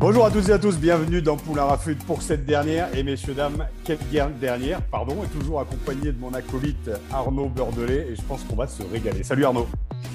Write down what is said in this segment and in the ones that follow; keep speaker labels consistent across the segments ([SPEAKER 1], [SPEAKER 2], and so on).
[SPEAKER 1] Bonjour à toutes et à tous, bienvenue dans Poulain Rafut pour cette dernière. Et messieurs, dames, quelle dernière, pardon, et toujours accompagné de mon acolyte Arnaud Beurdelet. Et je pense qu'on va se régaler. Salut Arnaud.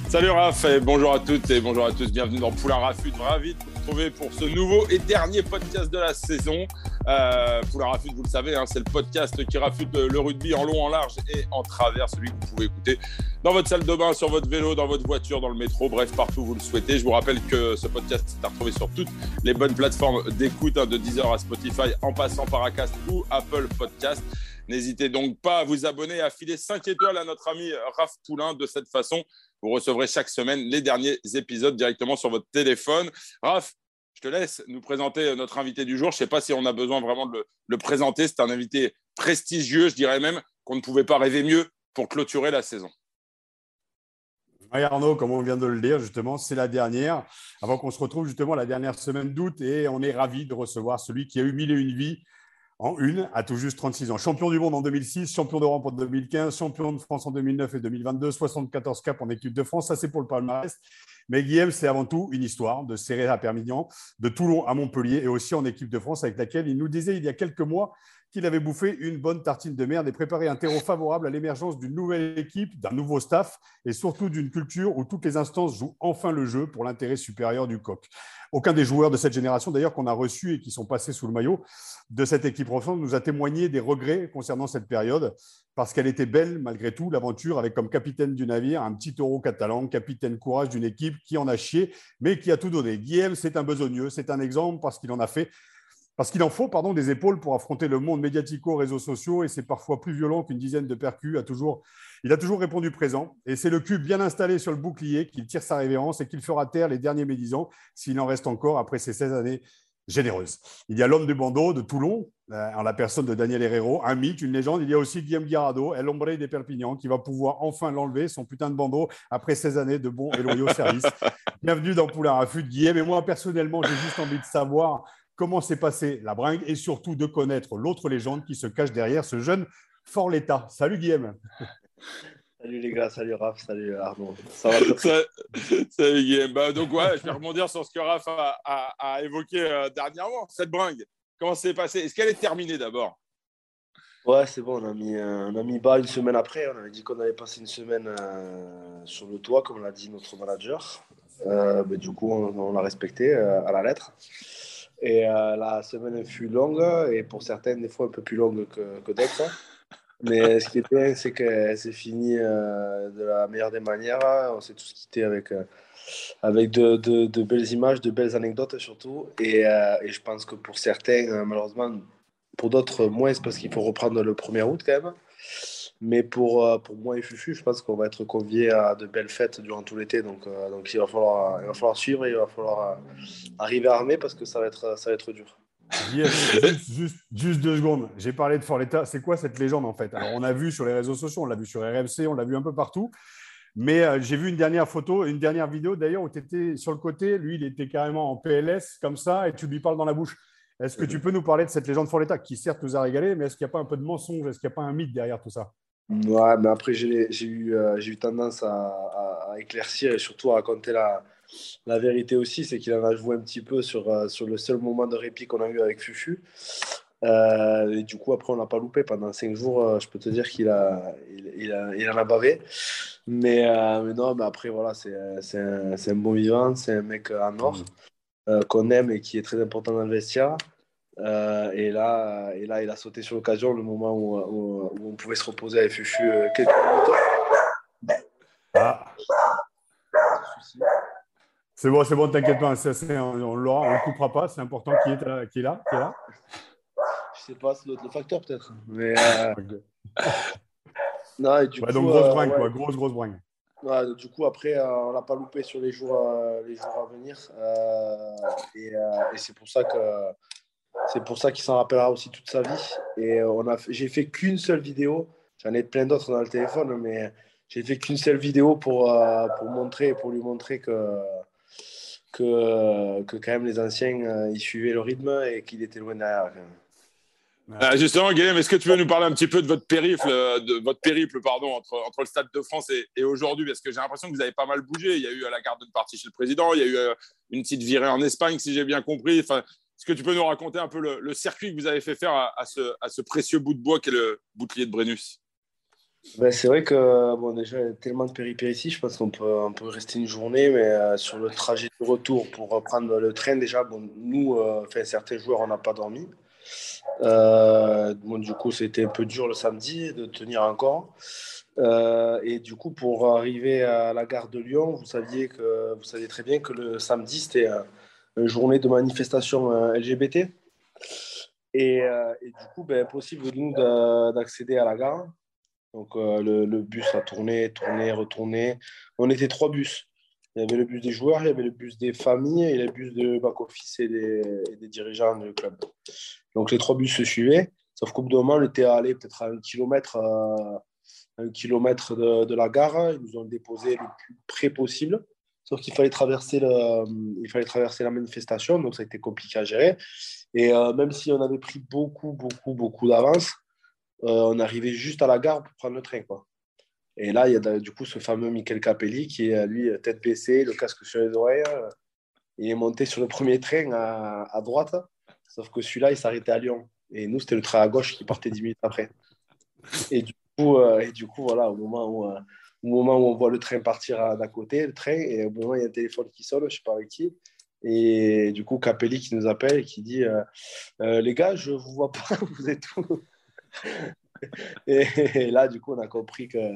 [SPEAKER 2] Salut Raph et bonjour à toutes et bonjour à tous. Bienvenue dans Poulain Rafut. Ravi de vous retrouver pour ce nouveau et dernier podcast de la saison. Euh, Poulain Rafut, vous le savez, hein, c'est le podcast qui rafute le rugby en long, en large et en travers, celui que vous pouvez écouter dans votre salle de bain, sur votre vélo, dans votre voiture, dans le métro, bref, partout où vous le souhaitez. Je vous rappelle que ce podcast est à retrouver sur toutes les bonnes plateformes d'écoute, hein, de Deezer à Spotify, en passant par Acast ou Apple Podcast. N'hésitez donc pas à vous abonner et à filer 5 étoiles à notre ami Raph Poulain. De cette façon, vous recevrez chaque semaine les derniers épisodes directement sur votre téléphone. Raph, je te laisse nous présenter notre invité du jour. Je ne sais pas si on a besoin vraiment de le, présenter. C'est un invité prestigieux, je dirais même qu'on ne pouvait pas rêver mieux pour clôturer la saison.
[SPEAKER 1] Oui, Arnaud, comme on vient de le dire, justement, c'est la dernière. Avant qu'on se retrouve justement la dernière semaine d'août. Et on est ravis de recevoir celui qui a eu mille et une vies en une à tout juste 36 ans. Champion du monde en 2006, champion d'Europe en 2015, champion de France en 2009 et 2022, 74 caps en équipe de France. Ça, c'est pour le palmarès. Mais Guillaume, c'est avant tout une histoire de Serré à Perpignan, de Toulon à Montpellier et aussi en équipe de France avec laquelle il nous disait il y a quelques mois qu'il avait bouffé une bonne tartine de merde et préparé un terreau favorable à l'émergence d'une nouvelle équipe, d'un nouveau staff et surtout d'une culture où toutes les instances jouent enfin le jeu pour l'intérêt supérieur du coq. Aucun des joueurs de cette génération, d'ailleurs, qu'on a reçus et qui sont passés sous le maillot de cette équipe ensemble, nous a témoigné des regrets concernant cette période parce qu'elle était belle malgré tout, l'aventure avec comme capitaine du navire un petit taureau catalan, capitaine courage d'une équipe qui en a chié, mais qui a tout donné. Guillaume, c'est un besogneux, c'est un exemple parce qu'il en a fait parce qu'il en faut pardon, des épaules pour affronter le monde médiatico, réseaux sociaux, et c'est parfois plus violent qu'une dizaine de percus. A toujours, il a toujours répondu présent, et c'est le cul bien installé sur le bouclier qu'il tire sa révérence et qu'il fera taire les derniers médisants, s'il en reste encore après ces 16 années généreuses. Il y a l'homme du bandeau de Toulon, euh, en la personne de Daniel Herrero, un mythe, une légende. Il y a aussi Guillaume Guirado, El Hombre des Perpignan, qui va pouvoir enfin l'enlever, son putain de bandeau, après 16 années de bons et loyaux services. Bienvenue dans Poulain Rafut, Guillaume. Et moi, personnellement, j'ai juste envie de savoir comment s'est passée la bringue et surtout de connaître l'autre légende qui se cache derrière ce jeune fort l'état. Salut Guillaume.
[SPEAKER 3] Salut les gars, salut Raph, salut Arnaud. Ça va
[SPEAKER 2] Salut Guillaume. Bah, donc, ouais, je vais rebondir sur ce que Raph a, a- a évoqué euh, dernièrement, cette bringue. Comment ça s'est passé? Est-ce qu'elle est terminée d'abord?
[SPEAKER 3] Ouais, c'est bon, on a, mis, euh, on a mis bas une semaine après. On avait dit qu'on avait passé une semaine euh, sur le toit, comme l'a dit notre manager. Mais du coup, on, on l'a respecté à la lettre. Et la semaine fut longue, et pour certaines, des fois un peu plus longue que, que d'autres. Mais ce qui est bien, c'est que c'est fini euh, de la meilleure des manières. On s'est tous quittés avec, euh, avec de, de- belles images, de belles anecdotes surtout. Et, euh, et je pense que pour certains, malheureusement, pour d'autres, moins, c'est parce qu'il faut reprendre le 1er août quand même. Mais pour, pour moi et Fufu, je pense qu'on va être conviés à de belles fêtes durant tout l'été. Donc, donc il, va falloir, il va falloir suivre et il va falloir arriver armé parce que ça va être, ça va être dur.
[SPEAKER 1] Juste, deux secondes. J'ai parlé de fort l'état. C'est quoi cette légende en fait? Alors, on a vu sur les réseaux sociaux, on l'a vu sur RMC, on l'a vu un peu partout. Mais euh, j'ai vu une dernière photo, une dernière vidéo d'ailleurs où tu étais sur le côté. Lui, il était carrément en PLS comme ça et tu lui parles dans la bouche. Est-ce que tu peux nous parler de cette légende fort l'état qui certes nous a régalé, mais est-ce qu'il n'y a pas un peu de mensonge? Est-ce qu'il n'y a pas un mythe derrière tout ça?
[SPEAKER 3] Ouais, mais après, j'ai eu, euh, eu tendance à- à éclaircir et surtout à raconter la, la vérité aussi. C'est qu'il en a joué un petit peu sur, euh, sur le seul moment de répit qu'on a eu avec Fufu. Euh, et du coup, après, on l'a pas loupé. Pendant cinq jours, euh, je peux te dire qu'il a, il, il a, il en a bavé. Mais, mais non, mais après, voilà, c'est un, un bon vivant, c'est un mec en or qu'on aime et qui est très important dans le vestiaire. Et, là, et là, il a sauté sur l'occasion, le moment où, où- on pouvait se reposer avec Fufu quelques minutes.
[SPEAKER 1] Ah, c'est bon, c'est bon, t'inquiète pas. on ne le coupera pas. C'est important qui est, là- qui est là. Qui est là.
[SPEAKER 3] Je sais pas, c'est l'autre facteur peut-être. Mais euh, non, et du
[SPEAKER 1] Ouais,
[SPEAKER 3] coup,
[SPEAKER 1] donc grosse
[SPEAKER 3] euh,
[SPEAKER 1] bringue,
[SPEAKER 3] ouais.
[SPEAKER 1] quoi. Grosse, grosse bringue.
[SPEAKER 3] du coup, après, on l'a pas loupé sur les jours, les jours à venir. et, et c'est pour ça que c'est pour ça qu'il s'en rappellera aussi toute sa vie. Et on a, j'ai fait qu'une seule vidéo. J'en ai plein d'autres dans le téléphone, mais j'ai fait qu'une seule vidéo pour, pour montrer, pour lui montrer que que, que quand même les anciens ils suivaient le rythme et qu'il était loin derrière.
[SPEAKER 2] Euh, justement, Guillaume, est-ce que tu veux nous parler un petit peu de votre périple, euh, de votre périple pardon, entre, entre le Stade de France et, aujourd'hui? Parce que j'ai l'impression que vous avez pas mal bougé. Il y a eu à la garde de partie chez le président, il y a eu euh, une petite virée en Espagne, si j'ai bien compris. Enfin, est-ce que tu peux nous raconter un peu le, circuit que vous avez fait faire à, ce, à, ce, précieux bout de bois qu'est le bouclier de Brennus?
[SPEAKER 3] Ben, C'est vrai que bon, déjà, il y a tellement de péripéties, je pense qu'on peut, on peut rester une journée, mais sur le trajet de retour pour reprendre le train, déjà, bon, nous, enfin, certains joueurs, on n'a pas dormi. Euh, du coup, c'était un peu dur le samedi de tenir encore. Euh, et du coup, pour arriver à la gare de Lyon, vous saviez que vous saviez très bien que le samedi c'était une journée de manifestation euh, LGBT. Et, du coup, ben, impossible nous d'accéder à la gare. Donc le, le, bus a tourné, tourné, retourné. On était trois bus. Il y avait le bus des joueurs, il y avait le bus des familles et le bus de back-office et des, dirigeants du club. Donc les trois bus se suivaient, sauf qu'au bout d'un moment, on était allé peut-être à un kilomètre, euh, un kilomètre de, la gare. Ils nous ont déposé le plus près possible. Sauf qu'il fallait, traverser la manifestation, donc ça a été compliqué à gérer. Et euh, même si on avait pris beaucoup, beaucoup, beaucoup d'avance, euh, on arrivait juste à la gare pour prendre le train. Et là, il y a du coup ce fameux Michael Capelli qui est, lui, tête baissée, le casque sur les oreilles. Il est monté sur le premier train à, droite, sauf que celui-là, il s'arrêtait à Lyon. Et nous, c'était le train à gauche qui partait 10 minutes après. Et du coup, euh, voilà, au moment, où, euh, on voit le train partir d'à côté, le train, et au moment où il y a un téléphone qui sonne, je ne sais pas avec qui. Et du coup, Capelli qui nous appelle et qui dit euh, Les gars, je ne vous vois pas, vous êtes où? et, là, du coup, on a compris que,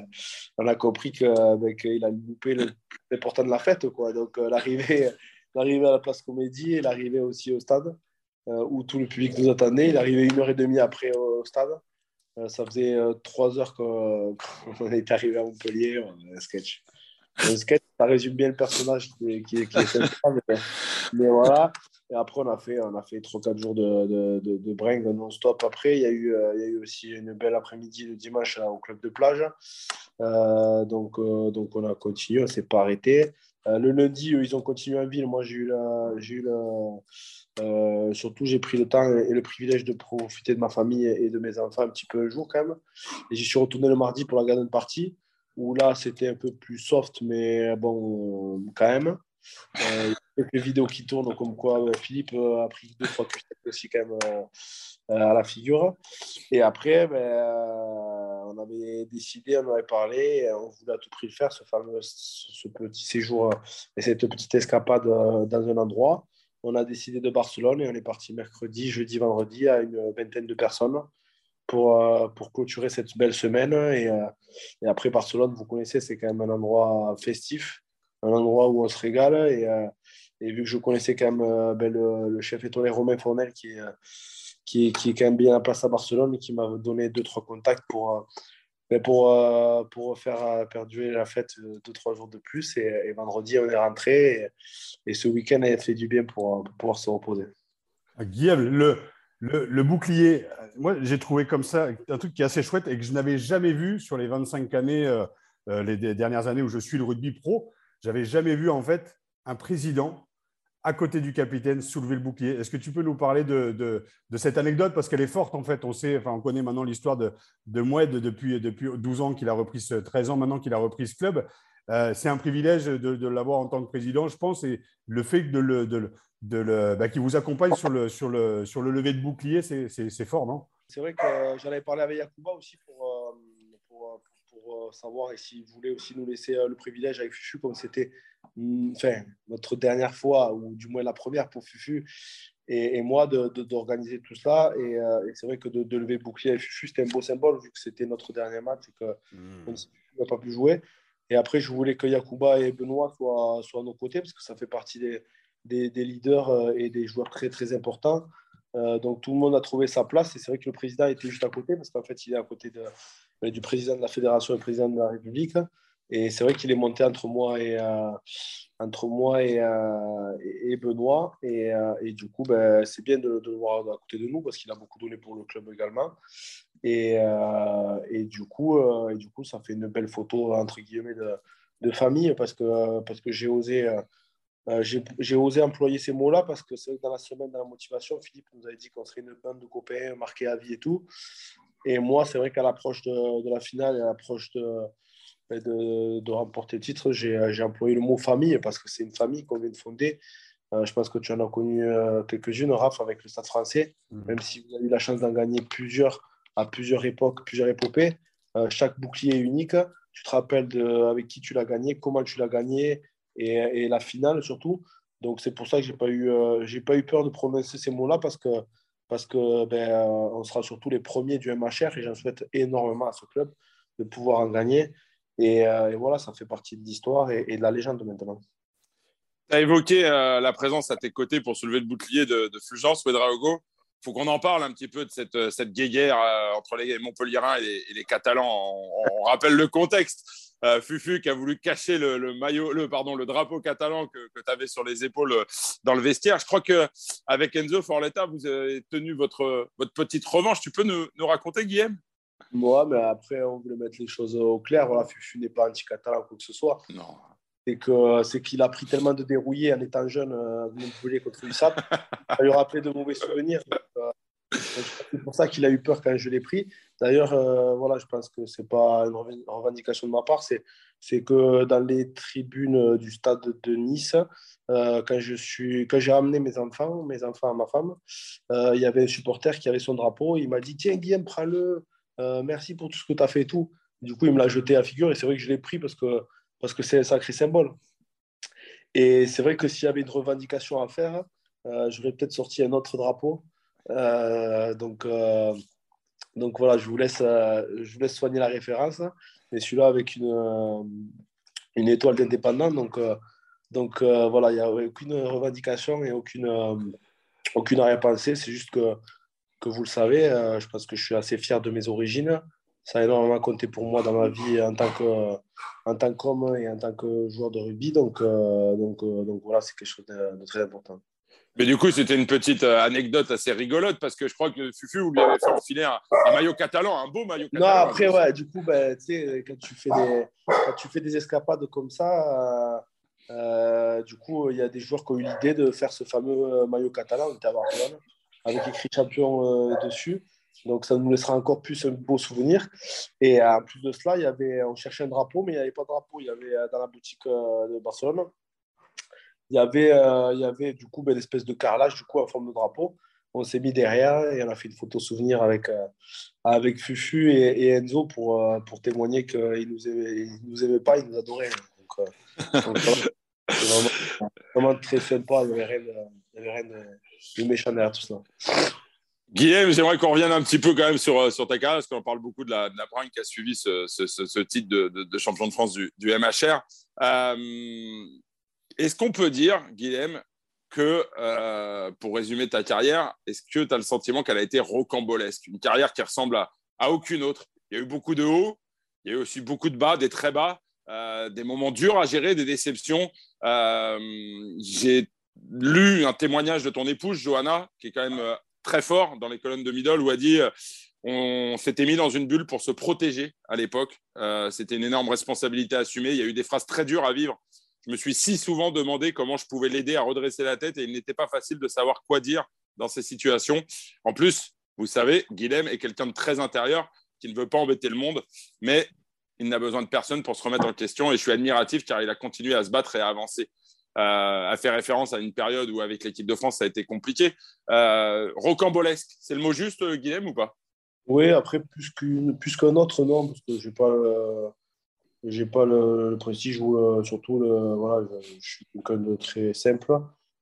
[SPEAKER 3] on a compris que, qu'il a loupé le plus important de la fête, quoi. Donc, euh, l'arrivée, l'arrivée à la place Comédie l'arrivée aussi au stade, euh, où tout le public nous attendait. Il arrivé une heure et demie après au, stade. Euh, ça faisait trois heures qu'on, est arrivé à Montpellier. Un sketch, ça résume bien le personnage qui, qui, qui est mais, mais voilà. Et après, on a fait, on a fait 3-4 jours de, de, de, de bring non-stop. Après, il y, a eu, euh, il y a eu aussi une belle après-midi le dimanche au club de plage. Euh, donc, euh, donc, on a continué, on ne s'est pas arrêté. le lundi, ils ont continué en ville. Moi, j'ai eu, la, j'ai eu la, surtout, j'ai pris le temps et le privilège de profiter de ma famille et de mes enfants un petit peu un jour quand même. Et j'y suis retourné le mardi pour la garden party, où là, c'était un peu plus soft, mais bon, quand même. Euh, il y a quelques vidéos qui tournent, comme quoi euh, Philippe euh, a pris deux fois aussi quand même à la figure. Et après, ben, on avait décidé, on avait parlé, on voulait à tout prix le faire, ce fameux ce petit séjour et cette petite escapade dans un endroit. On a décidé de Barcelone et on est parti mercredi, jeudi, vendredi à une vingtaine de personnes pour, pour clôturer cette belle semaine. Et, et après, Barcelone, vous connaissez, c'est quand même un endroit festif un endroit où on se régale. Et, euh, vu que je connaissais quand même euh, ben, le, chef étoilé Romain Fournel, qui est, qui, qui est quand même bien à place à Barcelone et qui m'a donné deux, trois contacts pour, ben, pour, pour faire perdurer la fête deux, trois jours de plus. Et, vendredi, on est rentré. Et, ce week-end a fait du bien pour, pouvoir se reposer.
[SPEAKER 1] Ah, Guillaume, le, le, bouclier, moi j'ai trouvé comme ça un truc qui est assez chouette et que je n'avais jamais vu sur les 25 années, les dernières années où je suis le rugby pro. J'avais jamais vu en fait un président à côté du capitaine soulever le bouclier. Est-ce que tu peux nous parler de, de, cette anecdote? Parce qu'elle est forte en fait. On sait, enfin, on connaît maintenant l'histoire de, de Moued depuis, depuis 12 ans qu'il a repris, 13 ans maintenant qu'il a repris ce club. Euh, c'est un privilège de, l'avoir en tant que président, je pense, et le fait de le, de, le, bah, qu'il vous accompagne sur le, sur le, sur le lever de bouclier, c'est fort, non?
[SPEAKER 3] C'est vrai que j'en avais parlé avec Yacouba aussi pour, euh, euh, savoir et s'il voulait aussi nous laisser euh, le privilège avec Fufu, comme c'était mm, enfin, notre dernière fois, ou du moins la première pour Fufu et, moi, d'organiser tout ça. Euh, et, c'est vrai que de, de, lever bouclier avec Fufu, c'était un beau symbole, vu que c'était notre dernier match et que mmh. n'a pas pu jouer. Et après, je voulais que Yakuba et Benoît soient, soient à nos côtés, parce que ça fait partie des, des, leaders et des joueurs très, très importants. donc tout le monde a trouvé sa place et c'est vrai que le président était juste à côté parce qu'en fait il est à côté de, du président de la fédération et président de la République. Et c'est vrai qu'il est monté entre moi et, entre moi et, Benoît. Et, du coup, ben, c'est bien de, le voir à côté de nous parce qu'il a beaucoup donné pour le club également. Et, du, coup, du coup, ça fait une belle photo, entre guillemets, de, de famille parce que, parce que j'ai osé euh, j'ai osé employer ces mots-là parce que c'est dans la semaine, dans la motivation, Philippe nous avait dit qu'on serait une bande de copains marqués à vie et tout. Et moi, c'est vrai qu'à l'approche de, de, la finale et à l'approche de, ben, de, de, remporter le titre, j'ai employé le mot famille parce que c'est une famille qu'on vient de fonder. Euh, je pense que tu en as connu euh, quelques-unes, Raph, avec le Stade français. Mmh. Même si vous avez eu la chance d'en gagner plusieurs à plusieurs époques, plusieurs épopées, chaque bouclier est unique. Tu te rappelles de, avec qui tu l'as gagné, comment tu l'as gagné, et, la finale surtout. Donc c'est pour ça que j'ai pas eu euh, j'ai pas eu peur de prononcer ces mots-là parce que parce que ben, euh, on sera surtout les premiers du MHR et j'en souhaite énormément à ce club de pouvoir en gagner. Et, euh, voilà, ça fait partie de l'histoire et, de la légende maintenant.
[SPEAKER 2] Tu as évoqué la présence à tes côtés pour soulever le bouclier de, de Fulgence, Ouedraogo. Il faut qu'on en parle un petit peu de cette, cette entre les les, et les Catalans. on, rappelle le contexte. Euh, Fufu qui a voulu cacher le, maillot, le, pardon, le drapeau catalan que, que tu avais sur les épaules euh, dans le vestiaire. Je crois qu'avec Enzo Forletta, vous avez tenu votre, votre petite revanche. Tu peux nous, nous raconter, Guillaume?
[SPEAKER 3] Moi, mais après, on voulait mettre les choses au clair. Voilà, Fufu n'est pas anti-catalan, quoi que ce soit.
[SPEAKER 2] Non.
[SPEAKER 3] C'est qu'il a pris tellement de dérouillés en étant jeune, euh, Montpellier contre l'USAP, ça lui rappelait de mauvais souvenirs. Euh, c'est pour ça qu'il a eu peur quand je l'ai pris. D'ailleurs, euh, voilà, je pense que ce n'est pas une revendication de ma part, c'est que dans les tribunes du stade de Nice, euh, quand j'ai ramené mes enfants, mes enfants à ma femme, euh, il y avait un supporter qui avait son drapeau. Il m'a dit Tiens, Guillaume, prends-le, merci pour tout ce que tu as fait et tout. Du coup, il me l'a jeté à figure et c'est vrai que je l'ai pris parce que parce que c'est un sacré symbole. Et c'est vrai que s'il y avait une revendication à faire, j'aurais peut-être sorti un autre drapeau. Donc, donc voilà, je vous laisse, euh, je vous laisse soigner la référence. Mais celui-là avec une, euh, une étoile d'indépendant. Donc, euh, donc voilà, il n'y a aucune revendication et aucune, aucune arrière-pensée. C'est juste que, que vous le savez, je pense que je suis assez fier de mes origines. Ça a énormément compté pour moi dans ma vie en tant que en tant qu'homme et en tant que joueur de rugby. Donc, donc, donc voilà, c'est quelque chose de très important.
[SPEAKER 2] Mais du coup, c'était une petite euh, anecdote assez rigolote parce que je crois que Fufu, vous lui avez fait enfiler un, maillot catalan, un beau maillot catalan.
[SPEAKER 3] Non, après, ouais, du coup, bah, quand, tu fais des, quand tu fais des escapades comme ça, euh, euh, du coup, il y a des joueurs qui ont eu l'idée de faire ce fameux maillot catalan. On était à Barcelone avec écrit champion dessus. Donc, ça nous laissera encore plus un beau souvenir. Et en plus de cela, il y avait, on cherchait un drapeau, mais il n'y avait pas de drapeau. Il y avait dans la boutique de Barcelone il y avait, euh, il y avait du coup une espèce de carrelage du coup en forme de drapeau. On s'est mis derrière et on a fait une photo souvenir avec, euh, avec Fufu et, Enzo pour, euh, pour témoigner qu'ils ne nous, aimaient, nous aimaient pas, ils nous adoraient. Donc, vraiment, vraiment, très sympa, il n'y avait rien, de, méchant derrière tout ça.
[SPEAKER 2] Guillaume, j'aimerais qu'on revienne un petit peu quand même sur, sur ta carrière, parce qu'on parle beaucoup de la, de qui a suivi ce, ce, ce, titre de, de, champion de France du, du MHR. Est-ce qu'on peut dire, Guilhem, que, euh, pour résumer ta carrière, est-ce que tu as le sentiment qu'elle a été rocambolesque? Une carrière qui ressemble à, aucune autre. Il y a eu beaucoup de hauts, il y a eu aussi beaucoup de bas, des très bas, euh, des moments durs à gérer, des déceptions. Euh, j'ai lu un témoignage de ton épouse, Johanna, qui est quand même très fort dans les colonnes de Middle, où a dit on s'était mis dans une bulle pour se protéger à l'époque. C'était une énorme responsabilité à assumer. Il y a eu des phrases très dures à vivre je me suis si souvent demandé comment je pouvais l'aider à redresser la tête et il n'était pas facile de savoir quoi dire dans ces situations. En plus, vous savez, Guilhem est quelqu'un de très intérieur qui ne veut pas embêter le monde, mais il n'a besoin de personne pour se remettre en question et je suis admiratif car il a continué à se battre et à avancer. Euh, à faire référence à une période où avec l'équipe de France ça a été compliqué. Euh, rocambolesque, c'est le mot juste, Guilhem, ou pas?
[SPEAKER 3] Oui, après, plus qu'un autre, non, parce que je n'ai pas, j'ai pas le, prestige ou euh, surtout le, voilà, je, suis quelqu'un de très simple.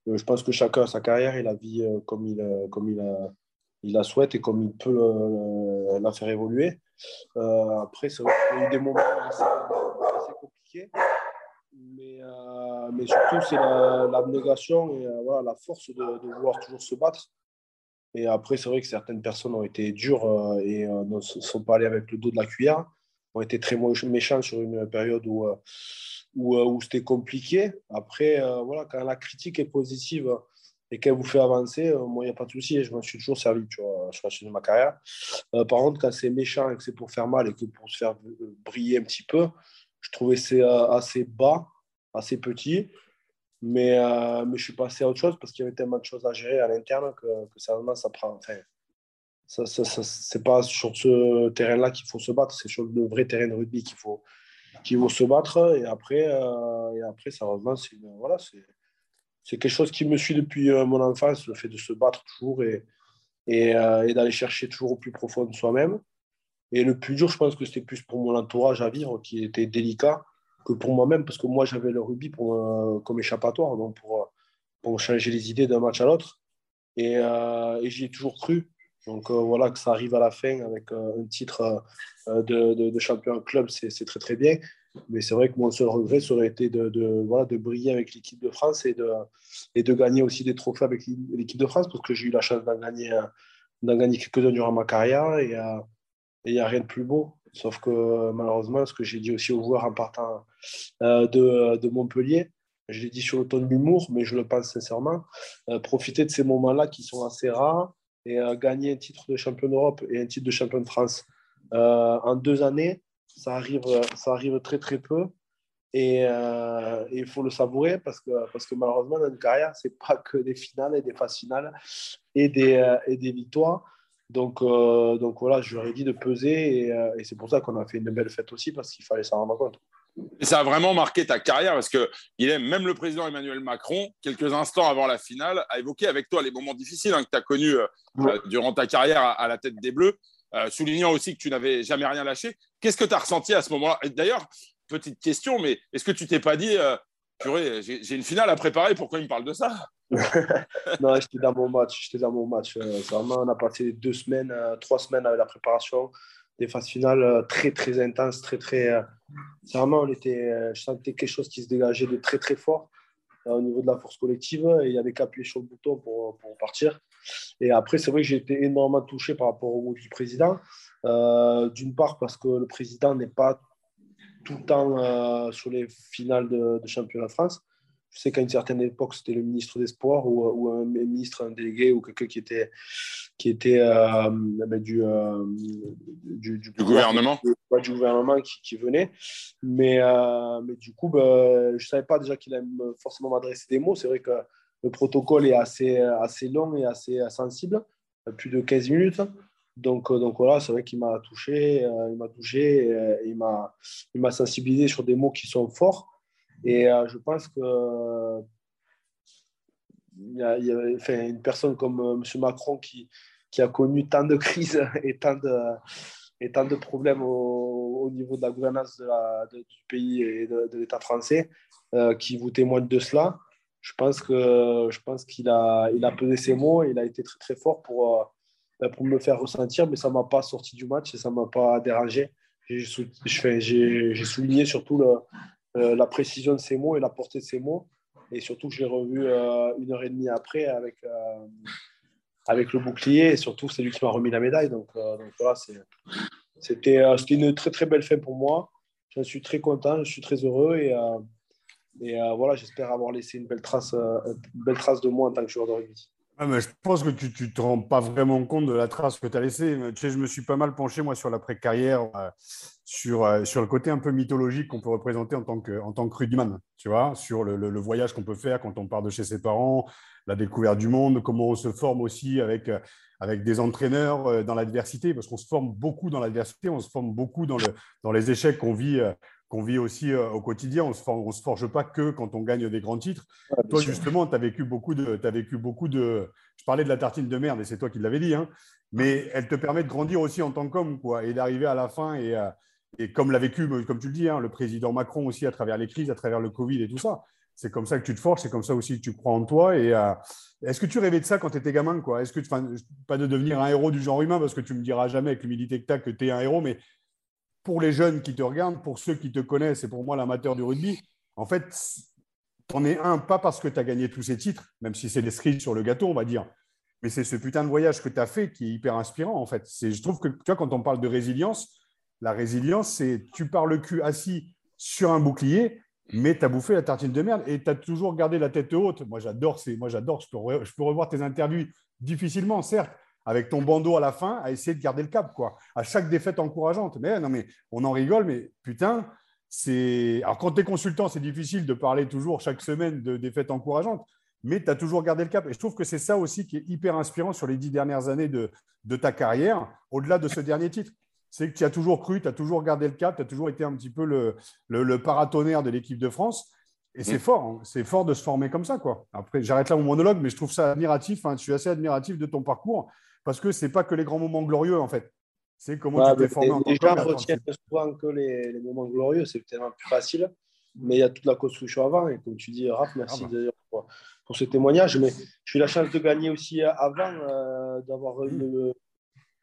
[SPEAKER 3] Euh, je pense que chacun a sa carrière et la vie euh, comme il, comme il, la souhaite et comme il peut la faire évoluer. après, c'est vrai qu'il y a eu des moments assez, compliqués, mais, surtout c'est l'abnégation et voilà, la force de, vouloir toujours se battre. Et après, c'est vrai que certaines personnes ont été dures et ne sont pas allées avec le dos de la cuillère. Ont été très méchants sur une période où, où, où c'était compliqué. Après, voilà, quand la critique est positive et qu'elle vous fait avancer, moi, il n'y a pas de souci. Je m'en suis toujours servi sur la suite de ma carrière. par contre, quand c'est méchant et que c'est pour faire mal et que pour se faire briller un petit peu, je trouvais c'est assez bas, assez petit. Mais, euh, mais je suis passé à autre chose parce qu'il y avait tellement de choses à gérer à l'interne que, que ça prend. Ça, ça, ça c'est pas sur ce terrain-là qu'il faut se battre, c'est sur le vrai terrain de rugby qu'il faut, qu'il faut se battre. Et après, euh, et après sérieusement, c'est voilà, quelque chose qui me suit depuis euh, mon enfance, le fait de se battre toujours et, et, et d'aller chercher toujours au plus profond de soi-même. Et le plus dur, je pense que c'était plus pour mon entourage à vivre, qui était délicat que pour moi-même, parce que moi, j'avais le rugby euh, comme échappatoire, donc pour, euh, pour changer les idées d'un match à l'autre. Et, euh, et j'y ai toujours cru. Donc voilà, que ça arrive à la fin avec un titre de, de, champion club, c'est très très bien. Mais c'est vrai que mon seul regret, ça aurait été de, voilà, de briller avec l'équipe de France et de, et de gagner aussi des trophées avec l'équipe de France, parce que j'ai eu la chance d'en gagner, quelques-uns durant ma carrière. Et il n'y a rien de plus beau. Sauf que malheureusement, ce que j'ai dit aussi aux joueurs en partant euh, de, de, Montpellier, je l'ai dit sur le ton de l'humour, mais je le pense sincèrement, euh, profiter de ces moments-là qui sont assez rares et euh, gagner un titre de champion d'Europe et un titre de champion de France en deux années, ça arrive, ça arrive très très peu. Et il faut le savourer parce que, parce que malheureusement, dans une carrière, ce n'est pas que des finales et des phases finales et des, et des victoires. Donc, euh, donc voilà, je leur ai dit de peser euh, et, c'est pour ça qu'on a fait une belle fête aussi parce qu'il fallait s'en rendre compte.
[SPEAKER 2] Ça a vraiment marqué ta carrière parce que il est, même le président Emmanuel Macron, quelques instants avant la finale, a évoqué avec toi les moments difficiles hein, que tu as connus euh, durant ta carrière à, la tête des Bleus, soulignant aussi que tu n'avais jamais rien lâché. Qu'est-ce que tu as ressenti à ce moment-là? D'ailleurs, petite question, mais est-ce que tu t'es pas dit, purée, j'ai une finale à préparer, pourquoi il me parle de ça?
[SPEAKER 3] Non, j'étais dans mon match. J'étais dans mon match. Euh, vraiment, on a passé deux semaines, euh, trois semaines avec la préparation des phases finales euh, très, très intenses, très, très. vraiment, on était, je sentais quelque chose qui se dégageait de très, très fort au niveau de la force collective. Et il y avait qu'à appuyer sur le bouton pour, pour partir. Et après, c'est vrai que j'ai été énormément touché par rapport au du président. D'une part, parce que le président n'est pas tout le temps sur les finales de, de championnat de France. Je sais qu'à une certaine époque, c'était le ministre des Sports ou, un ministre, un délégué ou quelqu'un qui était, qui était euh, ben, du, euh,
[SPEAKER 2] du, du, gouvernement,
[SPEAKER 3] du gouvernement qui, qui venait. Mais, euh, mais du coup, ben, je ne savais pas déjà qu'il allait forcément m'adresser des mots. C'est vrai que le protocole est assez, assez long et assez sensible, plus de 15 minutes. Donc, donc voilà, c'est vrai qu'il m'a touché, il m'a touché, et, il m'a sensibilisé sur des mots qui sont forts. Et euh, je pense que y a, une personne comme euh, M. Macron qui, a connu tant de crises et tant de, problèmes au, niveau de la gouvernance du pays et de, l'État français, euh, qui vous témoigne de cela. Je pense que je qu'il a, pesé ses mots, il a été très très fort pour, pour me faire ressentir, mais ça ne m'a pas sorti du match et ça ne m'a pas dérangé. J'ai souligné surtout le, euh, la précision de ses mots et la portée de ses mots. Et surtout, j'ai revu euh, une heure et demie après avec, euh, avec le bouclier. Et surtout, c'est lui qui m'a remis la médaille. Donc, donc voilà, c'était une très très belle fin pour moi. Je suis très content, je suis très heureux. Et, et voilà, j'espère avoir laissé une belle, trace, une belle trace de moi en tant que joueur de rugby.
[SPEAKER 1] Ah, mais je pense que tu ne te rends pas vraiment compte de la trace que tu as laissée. Je me suis pas mal penché, moi, sur l'après-carrière, euh, sur, euh, sur le côté un peu mythologique qu'on peut représenter en tant que, en tant que rugbyman, tu vois, sur le, le, voyage qu'on peut faire quand on part de chez ses parents, la découverte du monde, comment on se forme aussi avec, euh, avec des entraîneurs dans l'adversité, parce qu'on se forme beaucoup dans l'adversité, on se forme beaucoup dans, le, dans les échecs qu'on vit qu'on vit aussi euh, au quotidien. On ne se, forge pas que quand on gagne des grands titres. toi, justement, tu as vécu beaucoup de. As vécu beaucoup de je parlais de la tartine de merde et c'est toi qui l'avais dit, hein, mais elle te permet de grandir aussi en tant qu'homme quoi, et d'arriver à la fin. Et, euh, et comme l'a vécu, comme tu le dis, hein, le président Macron aussi à travers les crises, à travers le Covid et tout ça. C'est comme ça que tu te forges, c'est comme ça aussi que tu crois en toi. Et euh, est-ce que tu rêvais de ça quand tu étais gamin quoi? Est-ce que pas de devenir un héros du genre humain parce que tu me diras jamais avec l'humilité que tu as que tu es un héros, mais pour les jeunes qui te regardent, pour ceux qui te connaissent et pour moi l'amateur du rugby, en fait, tu en es un, pas parce que tu as gagné tous ces titres, même si c'est des cerises sur le gâteau, on va dire, mais c'est ce putain de voyage que tu as fait qui est hyper inspirant, en fait. Je trouve que, tu vois, quand on parle de résilience, La résilience, c'est tu pars le cul assis sur un bouclier, mais tu as bouffé la tartine de merde et tu as toujours gardé la tête haute. Moi, j'adore, moi, j'adore, je je peux revoir tes interviews difficilement, certes, avec ton bandeau à la fin, à essayer de garder le cap, quoi. À chaque défaite encourageante. Mais non, mais on en rigole, mais putain, c'est. Alors, quand tu es consultant, c'est difficile de parler toujours chaque semaine de défaites encourageantes, mais tu as toujours gardé le cap. Et je trouve que c'est ça aussi qui est hyper inspirant sur les dix dernières années de, de ta carrière, au-delà de ce dernier titre. C'est que tu as toujours cru, tu as toujours gardé le cap, tu as toujours été un petit peu le, le, paratonnerre de l'équipe de France. Et c'est mm. fort, hein. c'est fort de se former comme ça. Quoi. Après, j'arrête là mon monologue, mais je trouve ça admiratif. Hein. Je suis assez admiratif de ton parcours parce que ce n'est pas que les grands moments glorieux, en fait. C'est comment tu t'es formé en tant
[SPEAKER 3] que Les gens retiennent souvent que les, moments glorieux, c'est tellement plus facile. Mais il y a toute la construction avant. Et comme tu dis, Raph, merci ah bah. pour, pour, ce témoignage. Mais j'ai eu la chance de gagner aussi avant, euh, d'avoir une,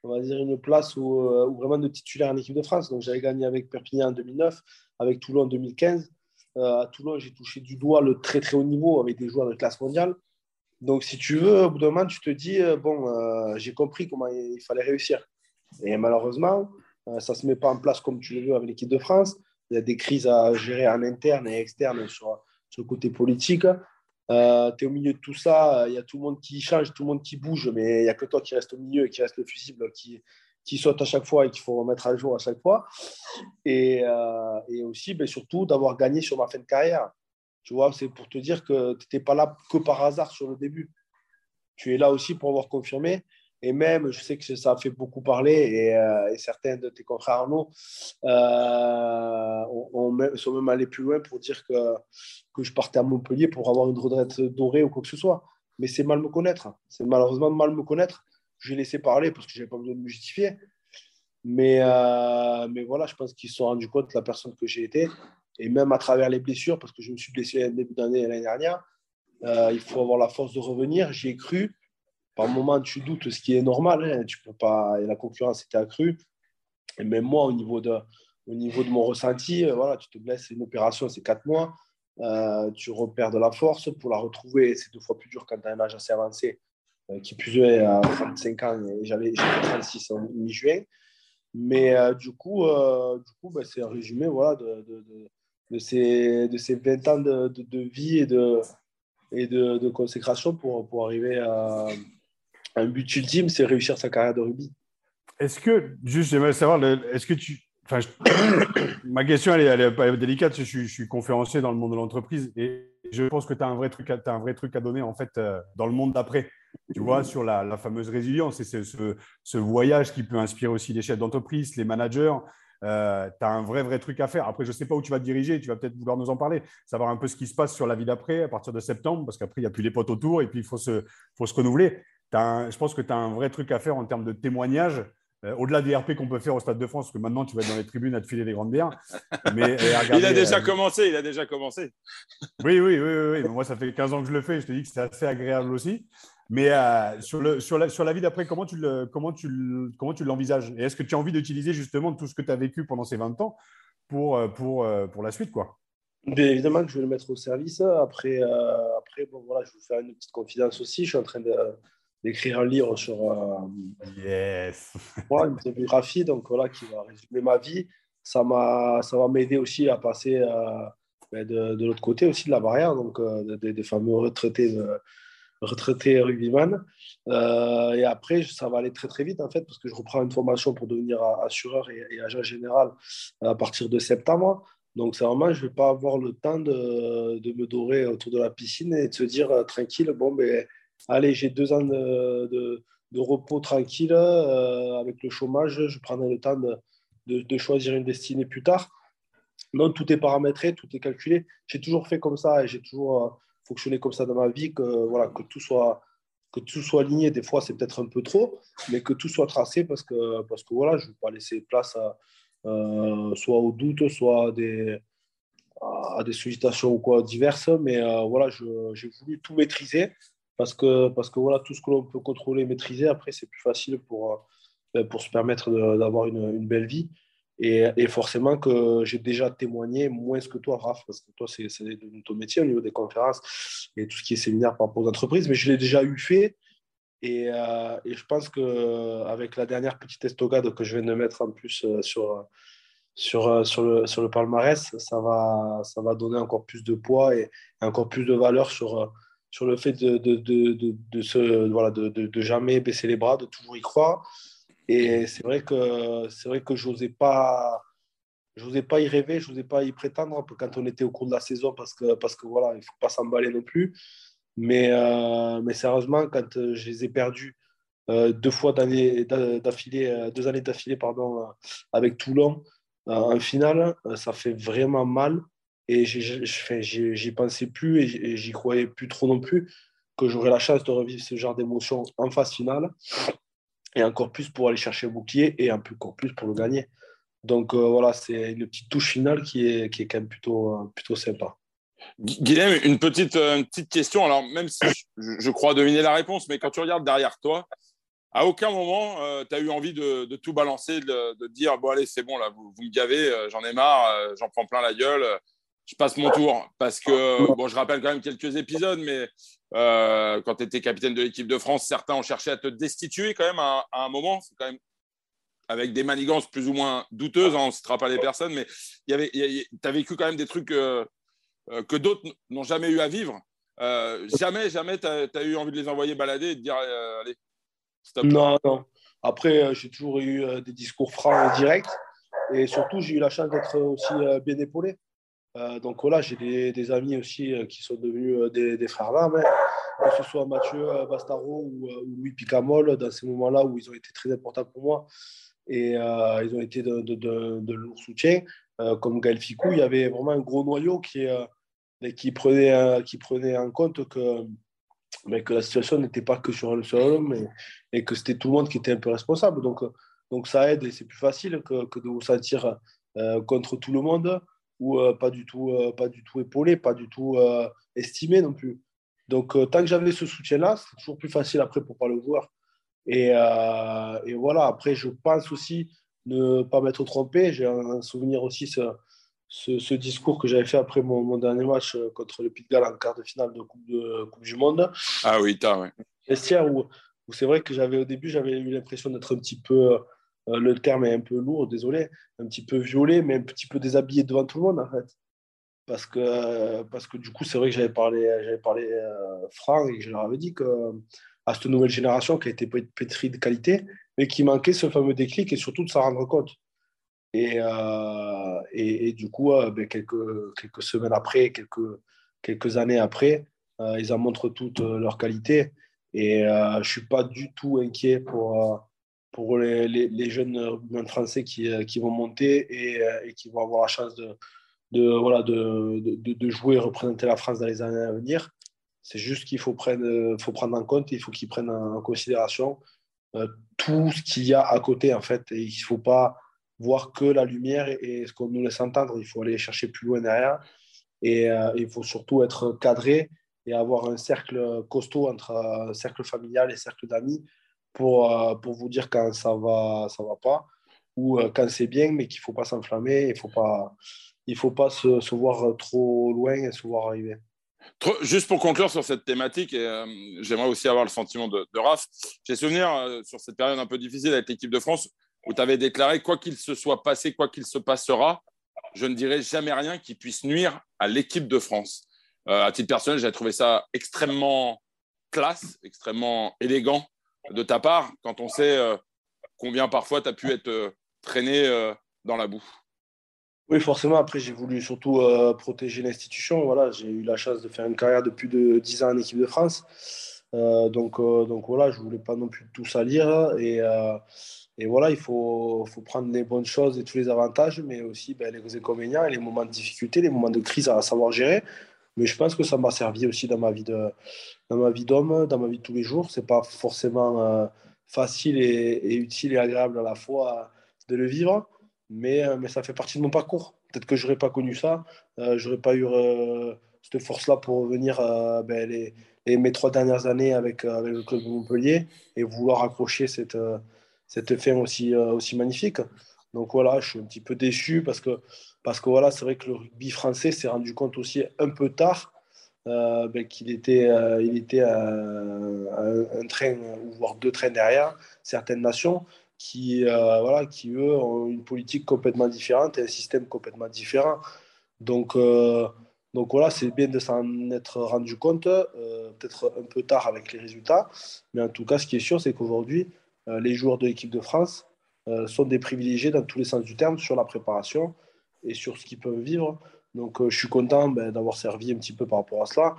[SPEAKER 3] on va dire une place où, euh, vraiment de titulaire en équipe de France. Donc j'avais gagné avec Perpignan en 2009, avec Toulon en 2015. Euh, à Toulon, j'ai touché du doigt le très très haut niveau avec des joueurs de classe mondiale. Donc, si tu veux, au bout d'un moment, tu te dis, euh, bon, euh, j'ai compris comment il fallait réussir. Et malheureusement, euh, ça ne se met pas en place comme tu le veux avec l'équipe de France. Il y a des crises à gérer en interne et externe sur, le côté politique. tu es au milieu de tout ça, il y a tout le monde qui change, tout le monde qui bouge, mais il n'y a que toi qui reste au milieu et qui reste le fusible, qui, qui saute à chaque fois et qu'il faut remettre à jour à chaque fois. Et, et aussi, ben, surtout, d'avoir gagné sur ma fin de carrière. Tu vois, c'est pour te dire que tu n'étais pas là que par hasard sur le début. Tu es là aussi pour avoir confirmé. Et même, je sais que ça a fait beaucoup parler et, euh, certains de tes confrères Arnaud euh, sont même allés plus loin pour dire que, que je partais à Montpellier pour avoir une retraite dorée ou quoi que ce soit. Mais c'est mal me connaître. C'est malheureusement mal me connaître. J'ai laissé parler parce que je n'avais pas besoin de me justifier. Mais, euh, mais voilà, je pense qu'ils se sont rendus compte de la personne que j'ai été et même à travers les blessures, parce que je me suis blessé début d'année l'année dernière, euh, il faut avoir la force de revenir. J'y ai cru. Par moment, tu doutes, ce qui est normal. Hein. tu peux pas, la concurrence était accrue. Et même moi, au niveau de, au niveau de mon ressenti, euh, voilà, tu te blesses, une opération, c'est quatre mois. Euh, tu repères de la force. Pour la retrouver, c'est deux fois plus dur quand tu as un âge assez avancé, qui plus est à 35 ans, j'avais 36 en mi-juin. Mais du coup, du coup ben, c'est un résumé voilà, de ces, de ces 20 ans de, de, vie et de, et de, de, consécration pour, pour arriver à, un but ultime, c'est réussir sa carrière de rugby.
[SPEAKER 1] Est-ce que, juste, j'aimerais savoir, est-ce que tu. Enfin, ma question, elle est, elle est, délicate. Je suis, je suis, conférencier dans le monde de l'entreprise et je pense que tu as, un vrai truc à, as un vrai truc à donner, en fait, euh, dans le monde d'après. Tu vois, sur la, la fameuse résilience et ce, ce, voyage qui peut inspirer aussi les chefs d'entreprise, les managers, euh, tu as un vrai, vrai truc à faire. Après, je ne sais pas où tu vas te diriger, tu vas peut-être vouloir nous en parler, savoir un peu ce qui se passe sur la vie d'après à partir de septembre, parce qu'après, il n'y a plus les potes autour et puis il faut se, faut se renouveler. je pense que tu as un vrai truc à faire en termes de témoignage. Euh, au-delà des RP qu'on peut faire au Stade de France, parce que maintenant tu vas être dans les tribunes à te filer des grandes bières.
[SPEAKER 2] Mais, il a déjà commencé, il a déjà commencé.
[SPEAKER 1] oui, oui, oui, oui, oui. moi, ça fait 15 ans que je le fais. Je te dis que c'est assez agréable aussi. Mais euh, sur, le, sur, la, sur la vie d'après, comment tu, le, comment, tu comment tu l'envisages? Et est-ce que tu as envie d'utiliser justement tout ce que tu as vécu pendant ces 20 ans pour, euh, pour, euh, pour la suite quoi?
[SPEAKER 3] Bien évidemment que je vais le mettre au service. Après, après bon, voilà, je vais vous faire une petite confidence aussi. Je suis en train d'écrire un livre sur
[SPEAKER 1] yes.
[SPEAKER 3] une biographie donc, voilà, qui va résumer ma vie. Ça, ça va m'aider aussi à passer ben, de, de l'autre côté aussi de la barrière, donc des, des fameux retraités de retraité rugbyman. Euh, et après, ça va aller très très vite en fait, parce que je reprends une formation pour devenir assureur et, agent général à partir de septembre. Donc, c'est vraiment, je ne vais pas avoir le temps de, de, me dorer autour de la piscine et de se dire euh, tranquille, bon, ben, allez, j'ai deux ans de, de, repos tranquille euh, avec le chômage, je prendrai le temps de, choisir une destinée plus tard. Non, tout est paramétré, tout est calculé. J'ai toujours fait comme ça et j'ai toujours fonctionner comme ça dans ma vie, que, voilà, que, tout, soit, que tout soit aligné. Des fois, c'est peut-être un peu trop, mais que tout soit tracé parce que, parce que voilà, je ne veux pas laisser place à, euh, soit au doute, soit à des, à des sollicitations ou quoi diverses. Mais euh, voilà, j'ai voulu tout maîtriser parce que, parce que voilà, tout ce que l'on peut contrôler, maîtriser, après, c'est plus facile pour, euh, pour se permettre d'avoir une, une, belle vie. Et, forcément que j'ai déjà témoigné moins que toi, Raph, parce que toi, c'est ton métier au niveau des conférences et tout ce qui est séminaire par rapport aux entreprises, mais je l'ai déjà eu fait. Et, et, je pense qu'avec la dernière petite estocade que je viens de mettre en plus sur, sur, sur, le, sur le palmarès, ça va, ça va donner encore plus de poids et encore plus de valeur sur, sur le fait de, de, de, de, de, jamais baisser les bras, de toujours y croire. Et c'est vrai que c'est vrai que j'osais pas j'osais pas y rêver, je n'osais pas y prétendre quand on était au cours de la saison parce que parce que voilà, il faut pas s'emballer non plus. Mais euh, mais sérieusement, quand euh, je les ai perdus euh, deux fois d'affilée, deux années d'affilée pardon, avec Toulon en finale, ça fait vraiment mal. Et j'y pensais plus et j'y croyais plus trop non plus que j'aurais la chance de revivre ce genre d'émotion en phase finale. Et encore plus pour aller chercher le bouclier et encore plus pour le gagner. Donc euh, voilà, c'est une petite touche finale qui est, qui est quand même plutôt, euh, plutôt sympa.
[SPEAKER 2] Guillaume, une petite, euh, petite question. Alors, même si je, je, crois deviner la réponse, mais quand tu regardes derrière toi, à aucun moment, tu as eu envie de, de tout balancer, de, de, dire Bon, allez, c'est bon, là, vous, vous me gavez, j'en ai marre, j'en prends plein la gueule je passe mon tour parce que, bon, je rappelle quand même quelques épisodes, mais euh, quand tu étais capitaine de l'équipe de France, certains ont cherché à te destituer quand même à, un moment. C'est quand même avec des manigances plus ou moins douteuses, hein, on ne citera pas les personnes, mais tu as vécu quand même des trucs euh, euh, que d'autres n'ont jamais eu à vivre. jamais, jamais tu as, eu envie de les envoyer balader et de dire allez,
[SPEAKER 3] stop. Non, non. Après, j'ai toujours eu des discours francs et directs. Et surtout, j'ai eu la chance d'être aussi bien épaulé. Euh, donc voilà, j'ai des, amis aussi euh, qui sont devenus euh, des, frères là, que ce soit Mathieu Bastaro ou, Louis Picamol, dans ces moments-là où ils ont été très importants pour moi et ils ont été de, de, lourds soutiens, comme Gaël Ficou, il y avait vraiment un gros noyau qui, qui, prenait, qui prenait en compte que, mais que la situation n'était pas que sur un seul homme et que c'était tout le monde qui était un peu responsable. Donc, donc ça aide et c'est plus facile que de vous sentir contre tout le monde ou euh, pas, du tout, euh, pas du tout épaulé, pas du tout euh, estimé non plus. Donc, tant que j'avais ce soutien-là, c'est toujours plus facile après pour parler aux joueurs. Et, et, voilà, après, je pense aussi ne pas m'être trompé. J'ai un, souvenir aussi, ce, ce, discours que j'avais fait après mon, dernier match contre le Pays de Galles en quart de finale de Coupe, de, coupe du Monde.
[SPEAKER 2] Ah oui, t'as, oui.
[SPEAKER 3] Vestiaire où, où c'est vrai que j'avais au début, j'avais eu l'impression d'être un petit peu euh, le terme est un peu lourd, désolé, un petit peu violé, mais un petit peu déshabillé devant tout le monde, en fait. Parce que, parce que du coup, c'est vrai que j'avais parlé, j'avais parlé euh, franc et je leur avais dit que à cette nouvelle génération qui a été pétrie de qualité, mais qui manquait ce fameux déclic et surtout de s'en rendre compte. Et, euh, et, du coup, ben, quelques, quelques semaines après, quelques, quelques années après, ils en montrent toutes leurs qualités. Et je ne suis pas du tout inquiet pour, pour les, les, jeunes français qui, euh, qui, vont monter et, euh, et, qui vont avoir la chance de, voilà, de, de, jouer et représenter la France dans les années à venir. C'est juste qu'il faut prendre, faut prendre en compte, il faut qu'ils prennent en considération euh, tout ce qu'il y a à côté, en fait. Et il ne faut pas voir que la lumière et, ce qu'on nous laisse entendre. Il faut aller chercher plus loin derrière. Et il faut surtout être cadré et avoir un cercle costaud entre cercle familial et cercle d'amis pour, euh, pour vous dire quand ça va, ça va pas, ou euh, quand c'est bien, mais qu'il ne faut pas s'enflammer, il ne faut pas, il faut pas se, voir trop loin et se voir arriver.
[SPEAKER 2] Juste pour conclure sur cette thématique, euh, j'aimerais aussi avoir le sentiment de, de Raph. J'ai souvenir sur cette période un peu difficile avec l'équipe de France où tu avais déclaré quoi qu'il se soit passé, quoi qu'il se passera, je ne dirai jamais rien qui puisse nuire à l'équipe de France. à titre personnel, j'ai trouvé ça extrêmement classe, extrêmement élégant de ta part quand on sait euh, combien parfois tu as pu être euh, traîné euh, dans la boue
[SPEAKER 3] Oui, forcément. Après, j'ai voulu surtout protéger l'institution. Voilà, j'ai eu la chance de faire une carrière de plus de 10 ans en équipe de France. donc, donc voilà, je ne voulais pas non plus tout salir. Et, et voilà, il faut, faut, prendre les bonnes choses et tous les avantages, mais aussi ben, les inconvénients et les moments de difficulté, les moments de crise à savoir gérer. Mais je pense que ça m'a servi aussi dans ma vie de, dans ma vie d'homme, dans ma vie de tous les jours. C'est pas forcément euh, facile et, utile et agréable à la fois de le vivre, mais, euh, mais ça fait partie de mon parcours. Peut-être que j'aurais pas connu ça, euh, j'aurais pas eu euh, cette force-là pour revenir ben, les, mes trois dernières années avec, avec le club de Montpellier et vouloir accrocher cette, cette fin aussi, aussi magnifique. Donc voilà, je suis un petit peu déçu parce que, parce que voilà, c'est vrai que le rugby français s'est rendu compte aussi un peu tard ben, qu'il était, il était un train, voire deux trains derrière certaines nations qui, voilà, qui, eux, ont une politique complètement différente et un système complètement différent. Donc, donc voilà, c'est bien de s'en être rendu compte, peut-être un peu tard avec les résultats, mais en tout cas, ce qui est sûr, c'est qu'aujourd'hui, les joueurs de l'équipe de France sont des privilégiés dans tous les sens du terme sur la préparation et sur ce qu'ils peuvent vivre. Donc, euh, je suis content ben, d'avoir servi un petit peu par rapport à cela.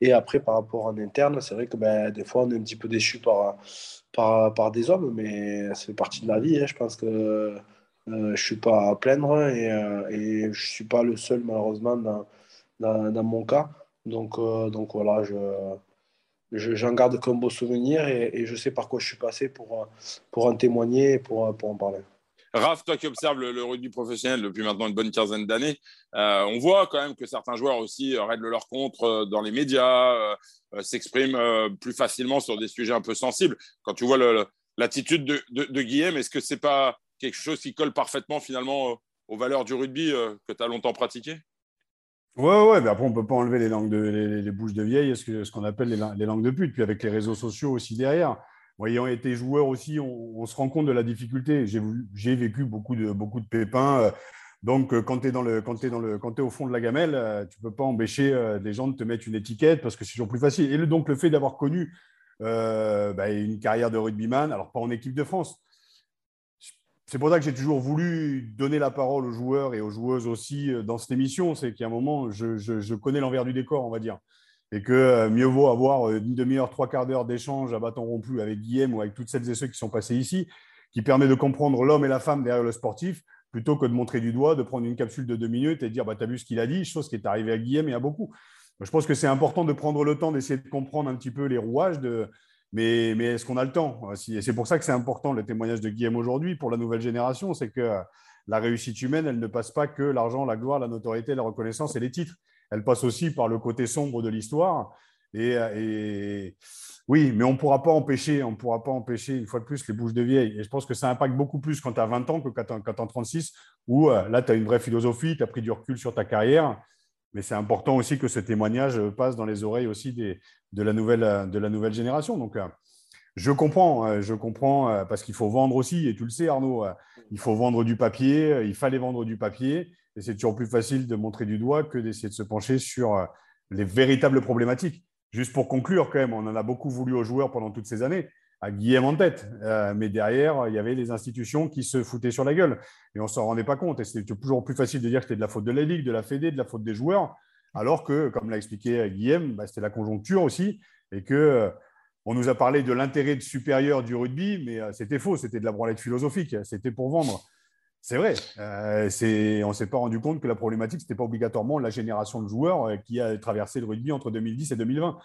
[SPEAKER 3] Et après, par rapport en interne, c'est vrai que ben, des fois, on est un petit peu déçu par, par, par des hommes, mais ça fait partie de la vie. Hein. Je pense que euh, je ne suis pas à plaindre et, euh, et je ne suis pas le seul, malheureusement, dans, dans, dans mon cas. Donc, donc voilà, je, j'en garde comme beau souvenir et, et, je sais par quoi je suis passé pour, pour en témoigner et pour, pour en parler.
[SPEAKER 2] Raph, toi qui observes le, rugby professionnel depuis maintenant une bonne quinzaine d'années, euh, on voit quand même que certains joueurs aussi règlent leur compte euh, dans les médias, euh, s'expriment plus facilement sur des sujets un peu sensibles. Quand tu vois l'attitude de, Guillaume, est-ce que c'est pas quelque chose qui colle parfaitement finalement aux valeurs du rugby que tu as longtemps pratiqué?
[SPEAKER 1] Ouais, ouais, mais après, on ne peut pas enlever les, langues de, les, bouches de vieille, ce qu'on appelle les, les, langues de pute, puis avec les réseaux sociaux aussi derrière ayant été joueur aussi, on, se rend compte de la difficulté. J'ai vécu beaucoup de, pépins. Euh, donc, euh, quand tu es, au fond de la gamelle, euh, tu ne peux pas empêcher des gens de te mettre une étiquette parce que c'est toujours plus facile. Et donc, le fait d'avoir connu bah, une carrière de rugbyman, alors pas en équipe de France, c'est pour ça que j'ai toujours voulu donner la parole aux joueurs et aux joueuses aussi dans cette émission. C'est qu'à un moment, je connais l'envers du décor, on va dire et que euh, mieux vaut avoir euh, une demi-heure, trois quarts d'heure d'échange à bâton rompu avec Guillaume ou avec toutes celles et ceux qui sont passés ici, qui permet de comprendre l'homme et la femme derrière le sportif, plutôt que de montrer du doigt, de prendre une capsule de deux minutes et dire bah, Tu as vu ce qu'il a dit, chose qui est arrivée à Guillaume et à beaucoup. Je pense que c'est important de prendre le temps d'essayer de comprendre un petit peu les rouages, de... mais, mais est-ce qu'on a le temps? Et c'est pour ça que c'est important le témoignage de Guillaume aujourd'hui pour la nouvelle génération c'est que la réussite humaine, elle ne passe pas que l'argent, la gloire, la notoriété, la reconnaissance et les titres elle passe aussi par le côté sombre de l'histoire. Et, oui, mais on ne pourra pas empêcher, on pourra pas empêcher une fois de plus les bouches de vieille. Et je pense que ça impacte beaucoup plus quand tu as 20 ans que quand tu as, 36, où euh, là, tu as une vraie philosophie, tu as pris du recul sur ta carrière. Mais c'est important aussi que ce témoignage passe dans les oreilles aussi de, la nouvelle, de la nouvelle génération. Donc, euh, je comprends, euh, je comprends, parce qu'il faut vendre aussi, et tu le sais, Arnaud, il faut vendre du papier, il fallait vendre du papier. Et c'est toujours plus facile de montrer du doigt que d'essayer de se pencher sur euh, les véritables problématiques. Juste pour conclure, quand même, on en a beaucoup voulu aux joueurs pendant toutes ces années, à Guillaume en tête. Euh, mais derrière, il y avait les institutions qui se foutaient sur la gueule. Et on ne s'en rendait pas compte. Et c'était toujours plus facile de dire que c'était de la faute de la Ligue, de la Fédé, de la faute des joueurs. Alors que, comme l'a expliqué Guillaume, bah, c'était la conjoncture aussi. Et que euh, on nous a parlé de l'intérêt supérieur du rugby, mais c'était faux. C'était de la branlette philosophique. C'était pour vendre. C'est vrai. Euh, on ne s'est pas rendu compte que la problématique, ce n'était pas obligatoirement la génération de joueurs euh, qui a traversé le rugby entre 2010 et 2020.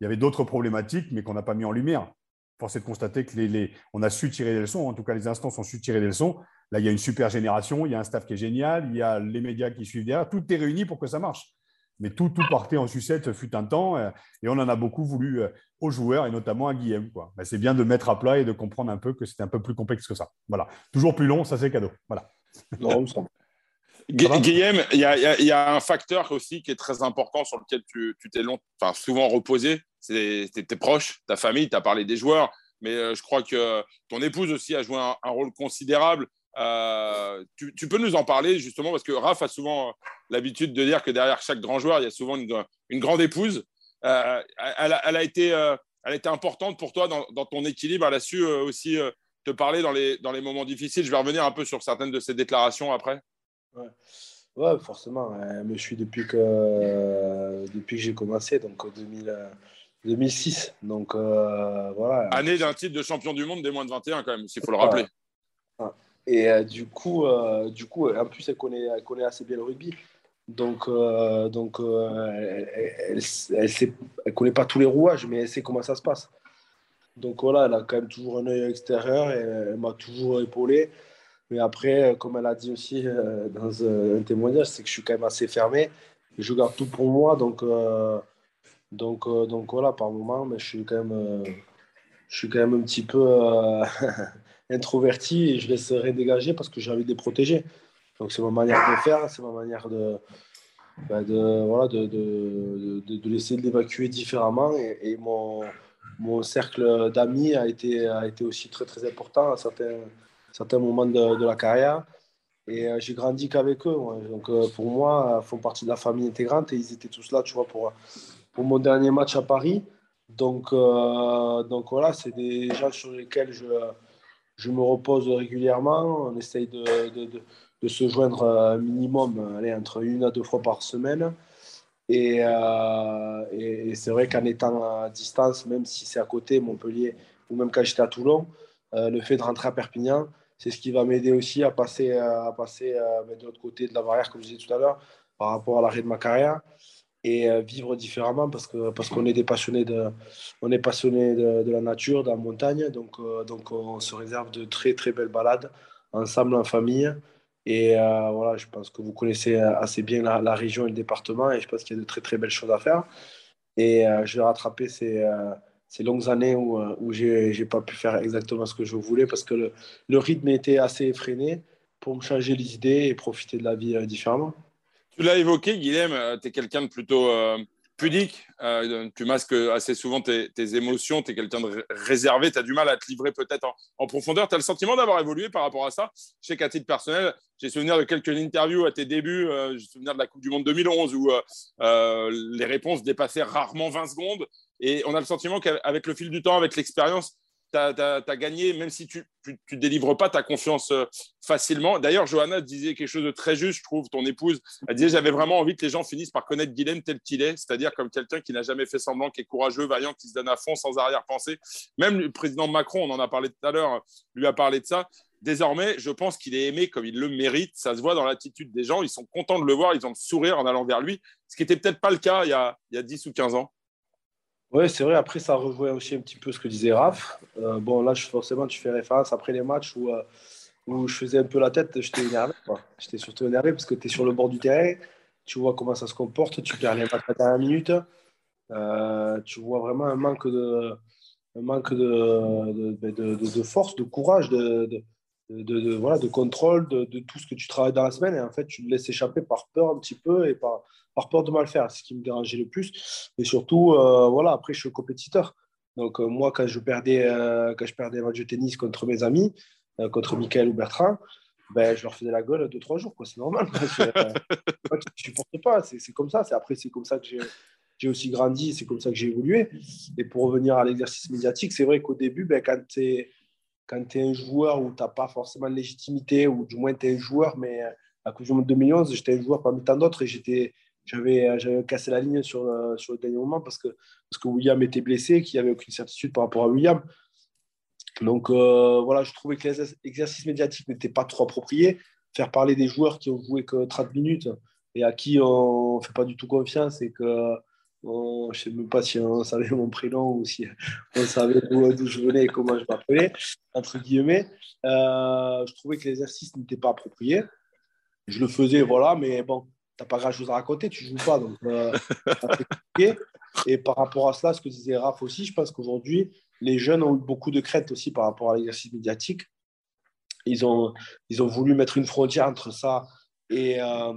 [SPEAKER 1] Il y avait d'autres problématiques, mais qu'on n'a pas mis en lumière. Force est de constater que les, on a su tirer des leçons, en tout cas les instances ont su tirer des leçons. Là, il y a une super génération, il y a un staff qui est génial, il y a les médias qui suivent derrière, tout est réuni pour que ça marche. Mais tout, tout partait en sucette, fut un temps, euh, et on en a beaucoup voulu euh, aux joueurs, et notamment à Guillaume. Ben, c'est bien de mettre à plat et de comprendre un peu que c'était un peu plus complexe que ça. Voilà. Toujours plus long, ça c'est cadeau. Voilà.
[SPEAKER 2] Guillaume, il y, a un facteur aussi qui est très important sur lequel tu t'es enfin, souvent reposé. C'est tes proches, ta famille, tu as parlé des joueurs, mais euh, je crois que ton épouse aussi a joué un rôle considérable euh, tu, peux nous en parler justement parce que Raph a souvent l'habitude de dire que derrière chaque grand joueur, il y a souvent une, grande épouse. Euh, elle, a, été, euh, elle a été importante pour toi dans, ton équilibre. Elle a su aussi te parler dans les, dans les moments difficiles. Je vais revenir un peu sur certaines de ses déclarations après.
[SPEAKER 3] Ouais, forcément. Elle me suit depuis que, depuis que j'ai commencé, donc 2000. 2006. Donc voilà.
[SPEAKER 2] Année d'un titre de champion du monde des moins de 21 quand même, s'il faut le rappeler.
[SPEAKER 3] Et euh, du, coup, euh, du coup, en plus, elle connaît, elle connaît assez bien le rugby. Donc, euh, donc elle ne connaît pas tous les rouages, mais elle sait comment ça se passe. Donc voilà, elle a quand même toujours un œil extérieur et elle m'a toujours épaulé. Mais après, comme elle a dit aussi dans un témoignage, c'est que je suis quand même assez fermé. Je garde tout pour moi. Donc, donc, donc voilà, par moment, mais je suis quand même, je suis quand même un petit peu introverti et je laisserai dégager parce que j'ai envie de les protéger. Donc c'est ma manière de faire, c'est ma manière de, bah, de, voilà, de, de, de, laisser de l'évacuer différemment. Et, mon, mon cercle d'amis a été, a été aussi très, très important à certains, certains moments de, la carrière. Et euh, j'ai grandi qu'avec eux. Donc euh, pour moi, ils font partie de la famille intégrante et ils étaient tous là, tu vois, pour, pour mon dernier match à Paris. Donc, euh, donc voilà, c'est des gens sur lesquels je, je me repose régulièrement. On essaye de, de, se joindre un minimum allez, entre une à deux fois par semaine. Et, et, c'est vrai qu'en étant à distance, même si c'est à côté, Montpellier, ou même quand j'étais à Toulon, le fait de rentrer à Perpignan, c'est ce qui va m'aider aussi à passer, à passer euh, ben, de l'autre côté de la barrière, comme je disais tout à l'heure, par rapport à l'arrêt de ma carrière et euh, vivre différemment parce que parce qu'on est des passionnés de on est passionné de, la nature, de la montagne, donc euh, donc on se réserve de très très belles balades ensemble en famille. Et voilà, je pense que vous connaissez assez bien la, région et le département et je pense qu'il y a de très très belles choses à faire. Et je vais rattraper ces ces longues années où, euh, où je n'ai pas pu faire exactement ce que je voulais parce que le, le, rythme était assez effréné pour me changer les idées et profiter de la vie euh, différemment.
[SPEAKER 2] Tu l'as évoqué, Guilhem, euh, tu es quelqu'un de plutôt pudique, tu masques assez souvent tes, émotions, tu es quelqu'un de réservé, tu as du mal à te livrer peut-être en, profondeur. Tu as le sentiment d'avoir évolué par rapport à ça? Je sais qu'à titre personnel, j'ai souvenir de quelques interviews à tes débuts, j'ai souvenir de la Coupe du Monde 2011 où les réponses dépassaient rarement 20 secondes. Et on a le sentiment qu'avec le fil du temps, avec l'expérience, tu as, gagné, même si tu ne délivres pas ta confiance euh, facilement. D'ailleurs, Johanna disait quelque chose de très juste, je trouve, ton épouse. Elle disait J'avais vraiment envie que les gens finissent par connaître Guilhem tel qu'il est, c'est-à-dire comme quelqu'un qui n'a jamais fait semblant, qui est courageux, vaillant, qui se donne à fond sans arrière-pensée. Même le président Macron, on en a parlé tout à l'heure, lui a parlé de ça. Désormais, je pense qu'il est aimé comme il le mérite. Ça se voit dans l'attitude des gens. Ils sont contents de le voir. Ils ont le sourire en allant vers lui. Ce qui n'était peut-être pas le cas il y, a, il y a 10 ou 15 ans.
[SPEAKER 3] Oui, c'est vrai. Après, ça rejoint aussi un petit peu ce que disait Raph. Euh, bon, là, je, forcément, tu fais référence après les matchs où, euh, où je faisais un peu la tête, j'étais énervé. J'étais surtout énervé parce que tu es sur le bord du terrain, tu vois comment ça se comporte, tu perds les matchs à la minute. Euh, tu vois vraiment un manque de, manque de, de force, de courage, de, de, voilà, de contrôle de, tout ce que tu travailles dans la semaine. Et en fait, tu le laisses échapper par peur un petit peu et par, par peur de mal faire. C'est ce qui me dérangeait le plus. Et surtout, euh, voilà, après, je suis compétiteur. Donc, euh, moi, quand je, perdais, euh, quand je perdais un match de tennis contre mes amis, contre Michael ou Bertrand, ben, je leur faisais la gueule deux, trois jours. C'est normal. je ne pas. C'est comme ça. Après, c'est comme ça que j'ai aussi grandi. C'est comme ça que j'ai évolué. Et pour revenir à l'exercice médiatique, c'est vrai qu'au début, ben, quand tu es, es, un joueur où tu n'as pas forcément de légitimité, ou du moins tu es un joueur, mais à cause du monde 2011, j'étais un joueur parmi tant d'autres et j'étais euh, j'avais cassé la ligne sur, euh, sur le dernier moment parce que, parce que William était blessé, qu'il n'y avait aucune certitude par rapport à William. Donc euh, voilà, je trouvais que l'exercice médiatique n'était pas trop approprié. Faire parler des joueurs qui ont joué que 30 minutes et à qui on ne fait pas du tout confiance et que je ne sais même pas si on savait mon prénom ou si on savait d'où je venais et comment je m'appelais, entre guillemets. je trouvais que l'exercice n'était pas approprié. Je le faisais, voilà, mais bon, n'as pas grand chose à raconter, tu joues pas. Donc, euh, et par rapport à cela, ce que disait Raph aussi, je pense qu'aujourd'hui, les jeunes ont eu beaucoup de crainte aussi par rapport à l'exercice médiatique. Ils ont, ils ont voulu mettre une frontière entre ça et, euh,